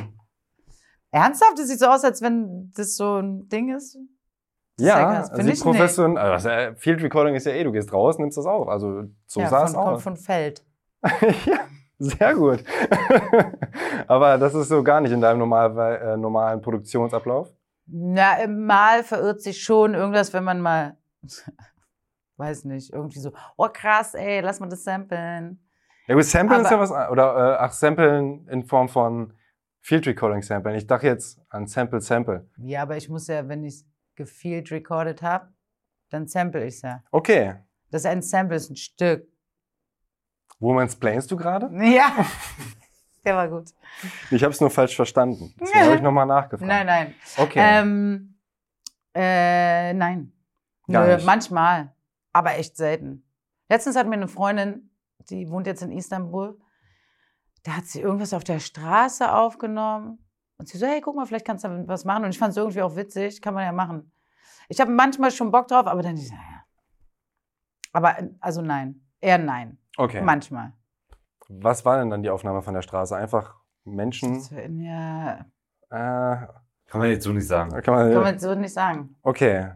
Ernsthaft? Das sieht so aus, als wenn das so ein Ding ist? Das ist Ja, krass. also Finde die ich Profession, also äh, Field Recording ist ja eh, du gehst raus, nimmst das auf. Also so ja, sah von, es aus. Kommt von Feld. ja, sehr gut. Aber das ist so gar nicht in deinem normal, äh, normalen Produktionsablauf. Na, mal verirrt sich schon irgendwas, wenn man mal, weiß nicht, irgendwie so, oh krass, ey, lass mal das samplen. Ja gut, Samplen ist Aber- ja was, oder äh, ach, Samplen in Form von Field Recording Samplen. Ich dachte jetzt an Sample Sample. Ja, aber ich muss ja, wenn ich es gefield recorded habe, dann sample ich es ja. Okay. Das ist ein Sample, ist ein Stück. Womans planst du gerade? Ja, der war gut. Ich habe es nur falsch verstanden. Deswegen habe ich nochmal nachgefragt. Nein, nein. Okay. Ähm, äh, nein. Gar Nö, nicht. manchmal, aber echt selten. Letztens hat mir eine Freundin, die wohnt jetzt in Istanbul, da hat sie irgendwas auf der Straße aufgenommen. Und sie so, hey, guck mal, vielleicht kannst du was machen. Und ich fand es irgendwie auch witzig, kann man ja machen. Ich habe manchmal schon Bock drauf, aber dann, naja. Aber, also nein, eher nein, okay. manchmal. Was war denn dann die Aufnahme von der Straße? Einfach Menschen? Das, ja, Äh, Kann man jetzt so nicht sagen. kann man, kann man so nicht sagen. okay.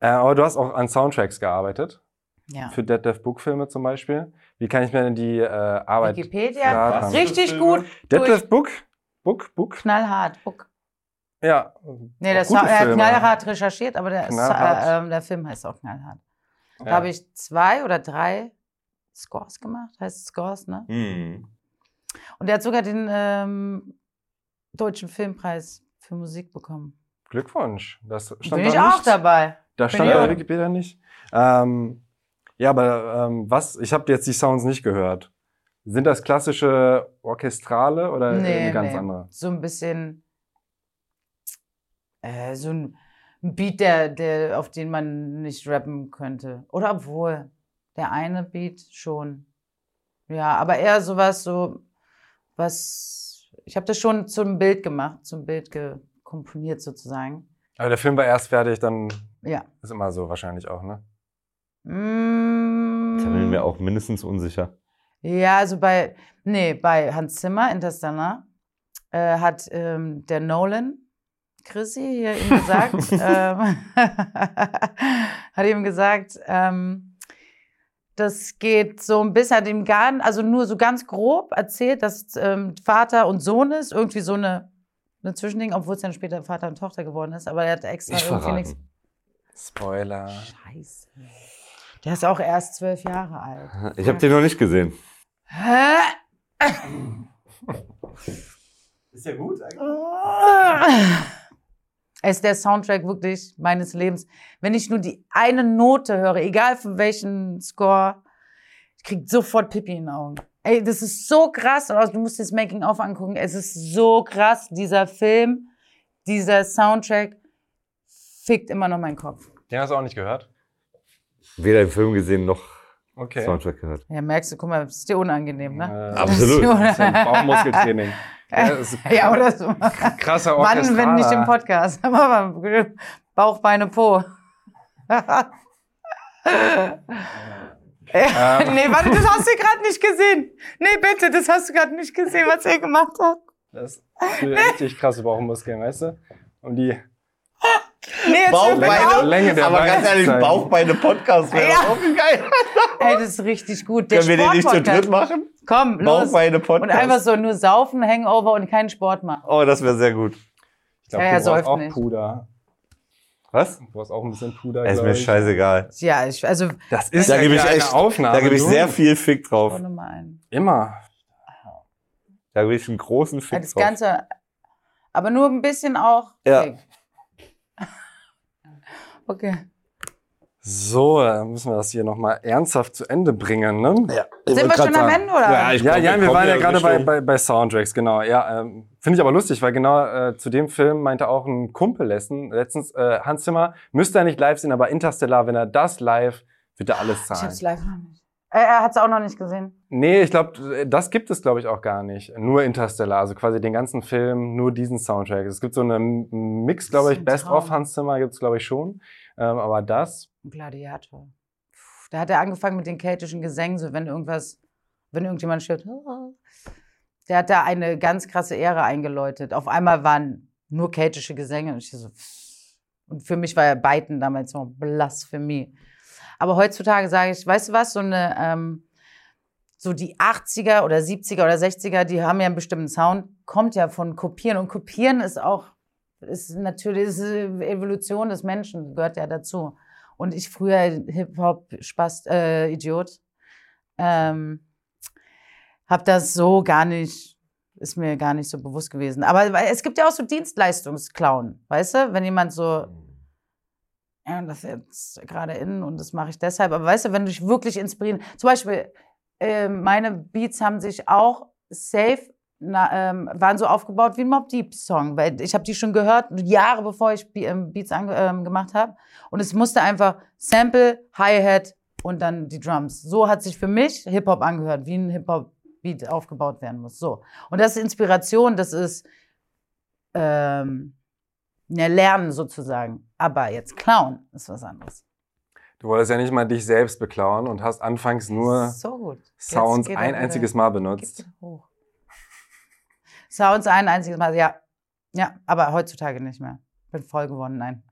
Äh, aber du hast auch an Soundtracks gearbeitet. Ja. Für Dead Death Book Filme zum Beispiel. Wie kann ich mir denn die äh, Arbeit... Wikipedia, richtig gut, Dead. Death Book? Book? Book? knallhart. Buck. Ja. Nee, der Auch gute Sa- er hat knallhart recherchiert, aber der, Knallhart. Äh, ähm, der Film heißt auch knallhart. Da Ja. habe ich zwei oder drei Scores gemacht, heißt es Scores, ne? Mhm. Und der hat sogar den ähm, Deutschen Filmpreis für Musik bekommen. Glückwunsch. Das stand Bin ich da auch nicht. dabei. Da Bin stand ich bei auch. Wikipedia nicht. Ähm, ja, aber ähm, was? Ich habe jetzt die Sounds nicht gehört. Sind das klassische Orchestrale oder eine ganz andere? So ein bisschen äh, so ein ein Beat, der, der, auf den man nicht rappen könnte. Oder obwohl, der eine Beat schon. Ja, aber eher sowas so, was. Ich habe das schon zum Bild gemacht, zum Bild ge komponiert sozusagen. Aber der Film war erst fertig, dann Ja. ist immer so wahrscheinlich auch, ne? Mm, Da bin ich mir auch mindestens unsicher. Ja, also bei, nee, bei Hans Zimmer, Interstellar, äh, hat ähm, der Nolan, Chrissy, hier ihm gesagt, ähm, hat ihm gesagt, ähm, das geht so ein bisschen, hat ihm gar, also nur so ganz grob erzählt, dass ähm, Vater und Sohn ist, irgendwie so eine, eine Zwischending, obwohl es dann später Vater und Tochter geworden ist, aber er hat extra Nicht irgendwie nichts. Spoiler. Scheiße. Der ist auch erst zwölf Jahre alt. Ich habe den noch nicht gesehen. Hä? Ist ja gut eigentlich. Es ist der Soundtrack wirklich meines Lebens. Wenn ich nur die eine Note höre, egal von welchem Score, ich krieg sofort Pipi in den Augen. Ey, das ist so krass. Und Du musst das Making-of angucken. Es ist so krass. Dieser Film, dieser Soundtrack fickt immer noch meinen Kopf. Den hast du auch nicht gehört? Weder den Film gesehen noch Okay. Soundtrack gehört. Ja, merkst du, guck mal, das ist dir unangenehm, ne? Äh, Absolut. Das ist ein Bauchmuskeltraining. Ja, ist Ja, oder so. krasser Wann, wenn nicht im. Podcast? Aber Bauch, Beine, Po. Ja, Ähm. nee, warte, das hast du gerade nicht gesehen. Nee, bitte, das hast du gerade nicht gesehen, was er gemacht hat. Das ist richtig krasse Bauchmuskeln, weißt du? Um die Nee, mir Länge, der Aber ganz ehrlich. Bauchbeine-Podcast wäre Ja. auch geil. Ey, das ist richtig gut. Der Können wir den nicht zu dritt machen? Komm, los. Und Bauchbeine-Podcast. einfach so nur saufen, Hangover und keinen Sport machen. Oh, das wäre sehr gut. Ich glaube, Ja, du er brauchst auch nicht. Puder. Was? Du brauchst auch ein bisschen Puder. ist mir ich. scheißegal. Ja, ich, also, Das ist Da ja gebe ich echt, Aufnahme. da gebe ich sehr viel Fick drauf. Immer. Da gebe ich einen großen Fick Das drauf. Ganze, aber nur ein bisschen auch. Ja. Okay. Okay. So, dann müssen wir das hier nochmal ernsthaft zu Ende bringen, ne? Ja, Sind wir schon am Ende, oder? Ja, ich Ja, komm, ja, wir waren ja gerade bei, bei, bei Soundtracks, genau. Ja, ähm, finde ich aber lustig, weil genau äh, zu dem Film meinte auch ein Kumpel letzten, letztens, äh, Hans Zimmer, müsste er nicht live sehen, aber Interstellar, wenn er das live, wird er alles Ich zahlen. hab's live noch nicht. Äh, er hat's auch noch nicht gesehen. Nee, ich glaube, das gibt es, glaube ich, auch gar nicht. Nur Interstellar, also quasi den ganzen Film, nur diesen Soundtrack. Es gibt so einen Mix, glaube ich, Best of Hans Zimmer gibt es, glaube ich, schon. Ähm, aber das. Gladiator. Puh, da hat er angefangen mit den keltischen Gesängen, so wenn irgendwas, wenn irgendjemand stirbt. Der hat da eine ganz krasse Ära eingeläutet. Auf einmal waren nur keltische Gesänge. Und, ich so, und für mich war ja Beiten damals so Blasphemie. Aber heutzutage sage ich, weißt du was, so eine, ähm, so die 80er oder 70er oder 60er, die haben ja einen bestimmten Sound, kommt ja von Kopieren. Und Kopieren ist auch, ist natürlich ist Evolution des Menschen, gehört ja dazu. Und ich früher Hip-Hop-Spaß-Idiot, äh, ähm, habe das so gar nicht, ist mir gar nicht so bewusst gewesen. Aber es gibt ja auch so Dienstleistungsklauen, weißt du? Wenn jemand so, ja, das ist jetzt gerade innen und das mache ich deshalb. Aber weißt du, wenn du dich wirklich inspirieren, zum Beispiel, äh, meine Beats haben sich auch safe na, ähm, waren so aufgebaut wie ein Mob Deep Song, weil ich habe die schon gehört Jahre bevor ich ähm, Beats ähm, gemacht habe und es musste einfach Sample, Hi-Hat und dann die Drums. So hat sich für mich Hip Hop angehört, wie ein Hip Hop Beat aufgebaut werden muss. So und das ist Inspiration, das ist ähm, ja, Lernen sozusagen. Aber jetzt Clown ist was anderes. Du wolltest ja nicht mal dich selbst beklauen und hast anfangs nur so Sounds ein einziges Mal benutzt. Sounds ein einziges Mal, ja. Ja, aber heutzutage nicht mehr. Bin voll gewonnen, nein.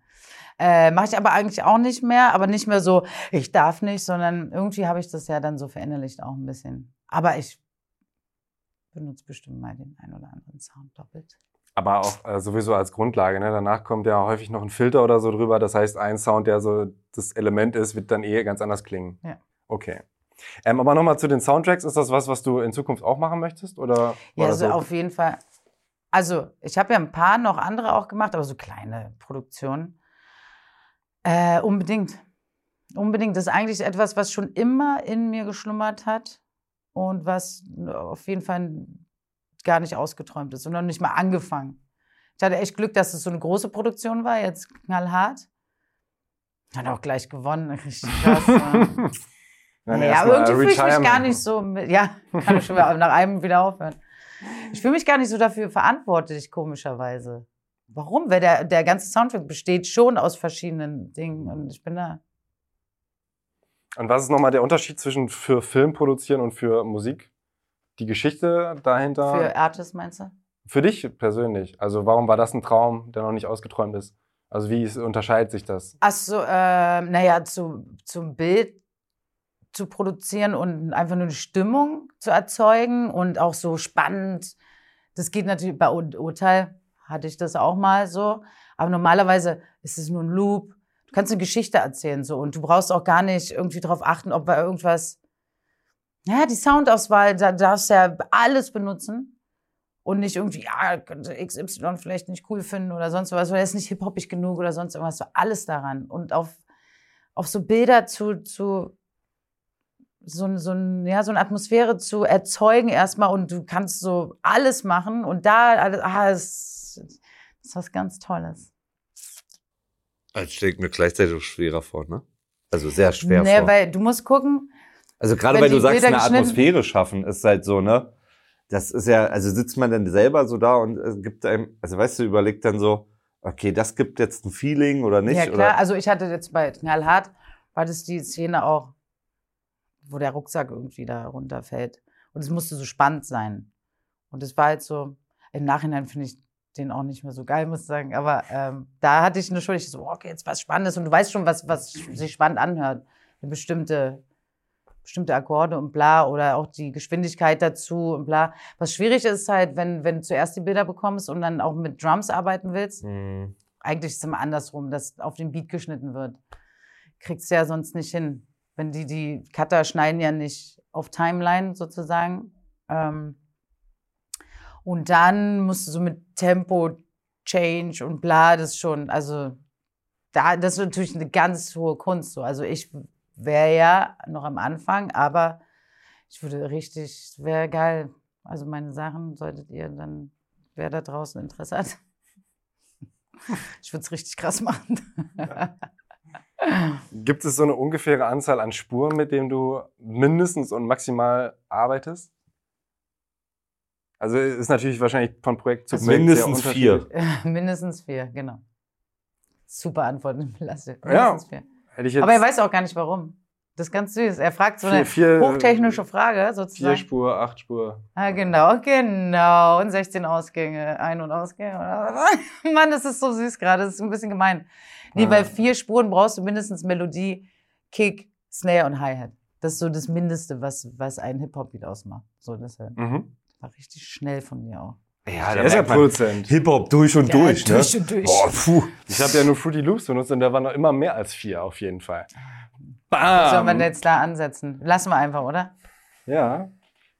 Äh, Mache ich aber eigentlich auch nicht mehr, aber nicht mehr so, ich darf nicht, sondern irgendwie habe ich das ja dann so verinnerlicht auch ein bisschen. Aber ich benutze bestimmt mal den ein oder anderen Sound doppelt. Aber auch äh, sowieso als Grundlage. Ne? Danach kommt ja häufig noch ein Filter oder so drüber. Das heißt, ein Sound, der so das Element ist, wird dann eh ganz anders klingen. Ja. Okay. Ähm, aber nochmal zu den Soundtracks. Ist das was, was du in Zukunft auch machen möchtest? Oder ja, also so? auf jeden Fall. Also, ich habe ja ein paar noch andere auch gemacht, aber so kleine Produktionen. Äh, unbedingt. Unbedingt. Das ist eigentlich etwas, was schon immer in mir geschlummert hat und was auf jeden Fall gar nicht ausgeträumt ist und noch nicht mal angefangen. Ich hatte echt Glück, dass es so eine große Produktion war, jetzt knallhart. Hat auch gleich gewonnen, richtig krass. naja, irgendwie fühle ich mich gar nicht so, mit, ja, kann ich schon nach einem wieder aufhören. Ich fühle mich gar nicht so dafür verantwortlich, komischerweise. Warum? Weil der, der ganze Soundtrack besteht schon aus verschiedenen Dingen und ich bin da. Und was ist nochmal der Unterschied zwischen für Film produzieren und für Musik? Die Geschichte dahinter. Für Artist meinst du? Für dich persönlich. Also warum war das ein Traum, der noch nicht ausgeträumt ist? Also wie unterscheidet sich das? Ach so, äh, naja, zu, zum Bild zu produzieren und einfach nur eine Stimmung zu erzeugen und auch so spannend. Das geht natürlich bei Urteil, hatte ich das auch mal so. Aber normalerweise ist es nur ein Loop. Du kannst eine Geschichte erzählen so und du brauchst auch gar nicht irgendwie darauf achten, ob bei irgendwas ja, die Soundauswahl, da darfst du ja alles benutzen und nicht irgendwie, ja, könnte XY vielleicht nicht cool finden oder sonst was, oder ist nicht hip-hoppig genug oder sonst irgendwas, so alles daran. Und auf, auf so Bilder zu, zu so, so, ja, so eine Atmosphäre zu erzeugen erstmal und du kannst so alles machen und da, ah, das, das ist was ganz Tolles. Das stelle mir gleichzeitig schwerer vor, ne? Also sehr schwer nee, vor. weil du musst gucken, also gerade weil du sagst, Bilder eine Atmosphäre schaffen, ist halt so, ne? Das ist ja, also sitzt man dann selber so da und es gibt einem, also weißt du, überlegt dann so, okay, das gibt jetzt ein Feeling oder nicht? Ja klar, oder? also ich hatte jetzt bei Knallhart, war das die Szene auch, wo der Rucksack irgendwie da runterfällt. Und es musste so spannend sein. Und es war halt so, im Nachhinein finde ich den auch nicht mehr so geil, muss ich sagen. Aber ähm, da hatte ich eine Schuld, ich so, okay, jetzt was Spannendes. Und du weißt schon, was, was sich spannend anhört. Eine bestimmte bestimmte Akkorde und bla oder auch die Geschwindigkeit dazu und bla. Was schwierig ist halt, wenn, wenn du zuerst die Bilder bekommst und dann auch mit Drums arbeiten willst. Mhm. Eigentlich ist es immer andersrum, dass auf den Beat geschnitten wird. Kriegst du ja sonst nicht hin. Wenn die, die Cutter schneiden ja nicht auf Timeline sozusagen. Ähm, und dann musst du so mit Tempo, Change und bla, das schon, also da, das ist natürlich eine ganz hohe Kunst. So. Also ich wäre ja noch am Anfang, aber ich würde richtig, wäre geil. Also meine Sachen solltet ihr dann, wer da draußen Interesse hat. Ich würde es richtig krass machen. Gibt es so eine ungefähre Anzahl an Spuren, mit denen du mindestens und maximal arbeitest? Also ist natürlich wahrscheinlich von Projekt zu Also Projekt mindestens sehr vier. Mindestens vier, genau. Super Antwort, Lasse. Ja. Mindestens vier. Hätte ich jetzt Aber er weiß auch gar nicht warum. Das ist ganz süß. Er fragt so eine Vier- vier- hochtechnische Frage vier sozusagen. Spur, acht Spur. Ah, genau, genau. Und 16 Ausgänge, Ein- und Ausgänge. Mann, das ist so süß gerade. Das ist ein bisschen gemein. Nee, Ja. weil vier Spuren brauchst du mindestens Melodie, Kick, Snare und Hi-Hat. Das ist so das Mindeste, was, was ein Hip-Hop-Beat ausmacht. So, das Mhm. war richtig schnell von mir auch. Ja, Der ist ja Produzent. Hip-Hop durch und durch, ne? durch und durch. Boah, puh. Ich habe ja nur Fruity Loops benutzt und da waren noch immer mehr als vier auf jeden Fall. Sollen wir Bam! jetzt da ansetzen? Lassen wir einfach, oder? Ja,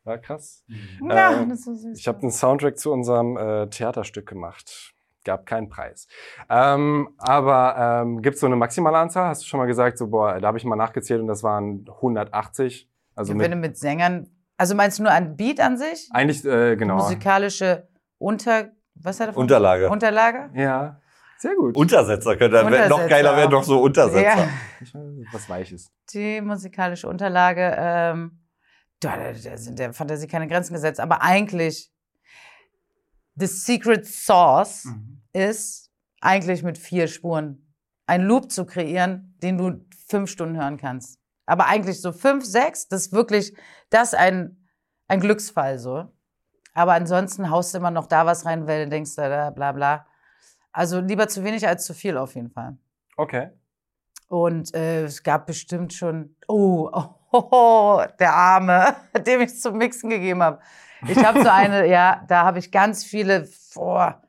war krass. Ja, Ähm, das ist so süß. Ich habe den Soundtrack zu unserem äh, Theaterstück gemacht. Gab keinen Preis. Ähm, aber ähm, gibt es so eine maximale Anzahl? Hast du schon mal gesagt, so, boah, da habe ich mal nachgezählt und das waren 180. Also Ja, mit, wenn du mit Sängern, also meinst du nur an Beat an sich? eigentlich, äh, genau. Musikalische Unter, was hat er Unterlage. Unterlage? Ja, sehr gut. Untersetzer könnte er. Noch Untersetzer geiler wäre auch. noch so Untersetzer. Ja, Was Weiches. die musikalische Unterlage, ähm, da, da, da sind der Fantasie keine Grenzen gesetzt, aber eigentlich the secret sauce Mhm. ist eigentlich mit vier Spuren einen Loop zu kreieren, den du fünf Stunden hören kannst. Aber eigentlich so fünf, sechs, das ist wirklich, das ist ein, ein Glücksfall so. Aber ansonsten haust du immer noch da was rein, weil du denkst, da, da, bla bla. Also lieber zu wenig als zu viel auf jeden Fall. Okay. Und äh, es gab bestimmt schon, oh, oh, oh, der Arme, dem ich zum Mixen gegeben habe. Ich habe so eine, ja, da habe ich ganz viele boah,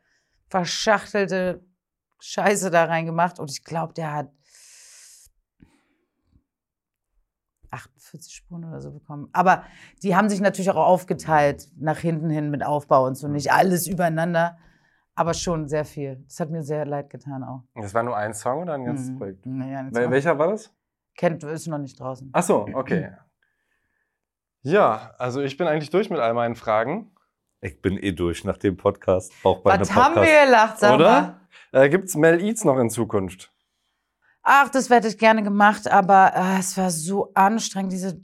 verschachtelte Scheiße da reingemacht und ich glaube, der hat 48 Spuren oder so bekommen. Aber die haben sich natürlich auch aufgeteilt, nach hinten hin mit Aufbau und so, nicht alles übereinander, aber schon sehr viel. Das hat mir sehr leid getan auch. Das war nur ein Song oder ein ganzes Mhm. Projekt? Naja, Wel auch. welcher war das? Kennt, ist noch nicht draußen. Ach so, okay. Ja, also ich bin eigentlich durch mit all meinen Fragen. Ich bin eh durch nach dem Podcast. Bauchbeine Was Podcast. haben wir gelacht, sag. Oder? Äh, gibt's Mel Eats noch in Zukunft? Ach, das hätte ich gerne gemacht, aber äh, es war so anstrengend, diese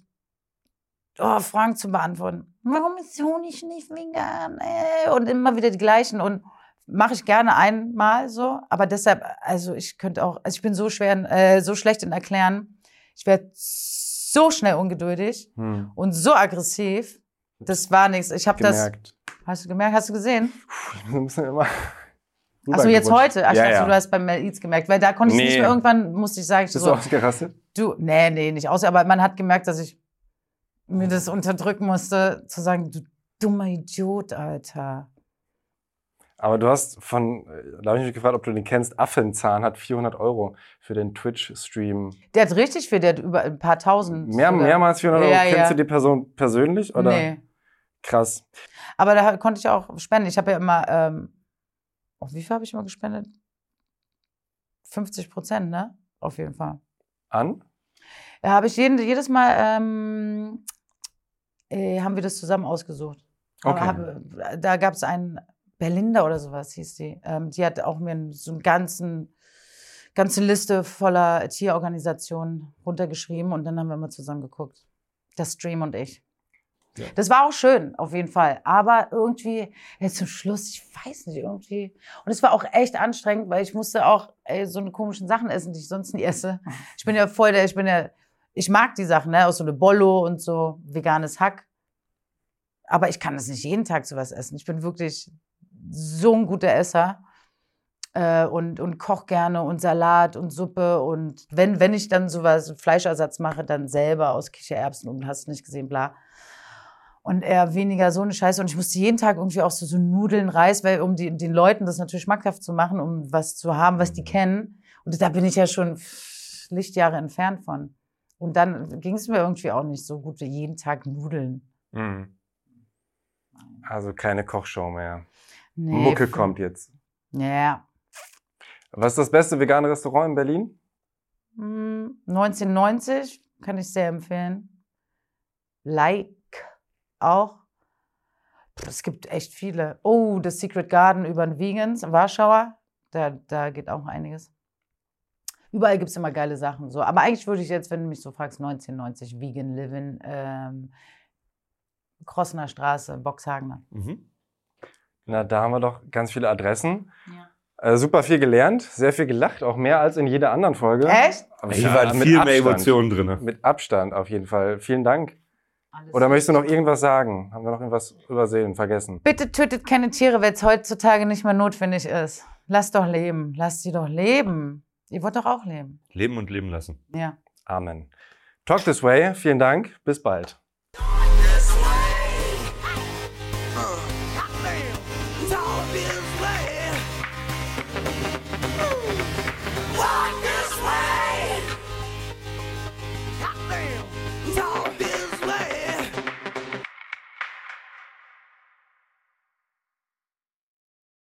oh, Fragen zu beantworten. Warum ist Honig nicht vegan? Äh, und immer wieder die gleichen. Und mache ich gerne einmal so, aber deshalb, also ich könnte auch, also ich bin so schwer, äh, so schlecht in Erklären. Ich werde so schnell ungeduldig Hm. und so aggressiv. Das war nichts. Ich habe das. Gemerkt. Hast du gemerkt? Hast du gesehen? Puh, ich bisschen immer. Achso, jetzt heute. Ach, ja, dachte, ja. du hast beim Mel Eats gemerkt, weil da konnte ich Nee. nicht mehr. Irgendwann musste ich sagen, ich Bist so, du ausgerastet? Du, nee, nee, nicht aus, aber man hat gemerkt, dass ich mir das unterdrücken musste, zu sagen, du dummer Idiot, Alter. Aber du hast von, da habe ich mich gefragt, ob du den kennst, Affenzahn hat 400 Euro für den Twitch-Stream. Der hat richtig viel, der hat über ein paar tausend. Mehr, mehrmals 400 Euro. Ja, Kennst ja. du die Person persönlich? Oder? Nee. Krass. Aber da konnte ich auch spenden. Ich habe ja immer, ähm, oh, wie viel habe ich immer gespendet? 50 Prozent, ne? Auf jeden Fall. An? Da habe ich jeden, jedes Mal, ähm, äh, haben wir das zusammen ausgesucht. Okay. Hab, da gab es einen, Berlinda oder sowas hieß die. Ähm, die hat auch mir so einen ganzen, ganze Liste voller Tierorganisationen runtergeschrieben und dann haben wir immer zusammen geguckt. Das Stream und ich. Ja. Das war auch schön, auf jeden Fall. Aber irgendwie, jetzt zum Schluss, ich weiß nicht, irgendwie. Und es war auch echt anstrengend, weil ich musste auch ey, so eine komischen Sachen essen, die ich sonst nie esse. Ich bin ja voll der, ich bin ja, ich mag die Sachen, ne? Auch so eine Bollo und so, veganes Hack. Aber ich kann das nicht jeden Tag sowas essen. Ich bin wirklich so ein guter Esser. Äh, und, und koch gerne und Salat und Suppe. Und wenn, wenn ich dann sowas, Fleischersatz mache, dann selber aus Kichererbsen und hast nicht gesehen, bla. Und eher weniger so eine Scheiße. Und ich musste jeden Tag irgendwie auch so, so Nudeln, Reis, weil um die, den Leuten das natürlich schmackhaft zu machen, um was zu haben, was die kennen. Und da bin ich ja schon Lichtjahre entfernt von. Und dann ging es mir irgendwie auch nicht so gut wie jeden Tag Nudeln. Mhm. Also keine Kochshow mehr. Nee, Mucke kommt jetzt. Ja. Was ist das beste vegane Restaurant in Berlin? Hm, 1990 kann ich sehr empfehlen. Like auch. Es gibt echt viele. Oh, das Secret Garden über den Vegans, Warschauer. Da, da geht auch einiges. Überall gibt es immer geile Sachen. So. Aber eigentlich würde ich jetzt, wenn du mich so fragst, 1990 Vegan Living, ähm, Krossener Straße, Boxhagener. Mhm. Na, da haben wir doch ganz viele Adressen. Ja. Äh, super viel gelernt, sehr viel gelacht, auch mehr als in jeder anderen Folge. Echt? Aber Hier ja, waren viel mehr. Emotionen drin. Mit Abstand auf jeden Fall. Vielen Dank. Alles Oder möchtest du noch irgendwas sagen? Haben wir noch irgendwas übersehen, vergessen? Bitte tötet keine Tiere, wenn es heutzutage nicht mehr notwendig ist. Lasst doch leben. Lasst sie doch leben. Ihr wollt doch auch leben. Leben und leben lassen. Ja. Amen. Talk this way. Vielen Dank. Bis bald.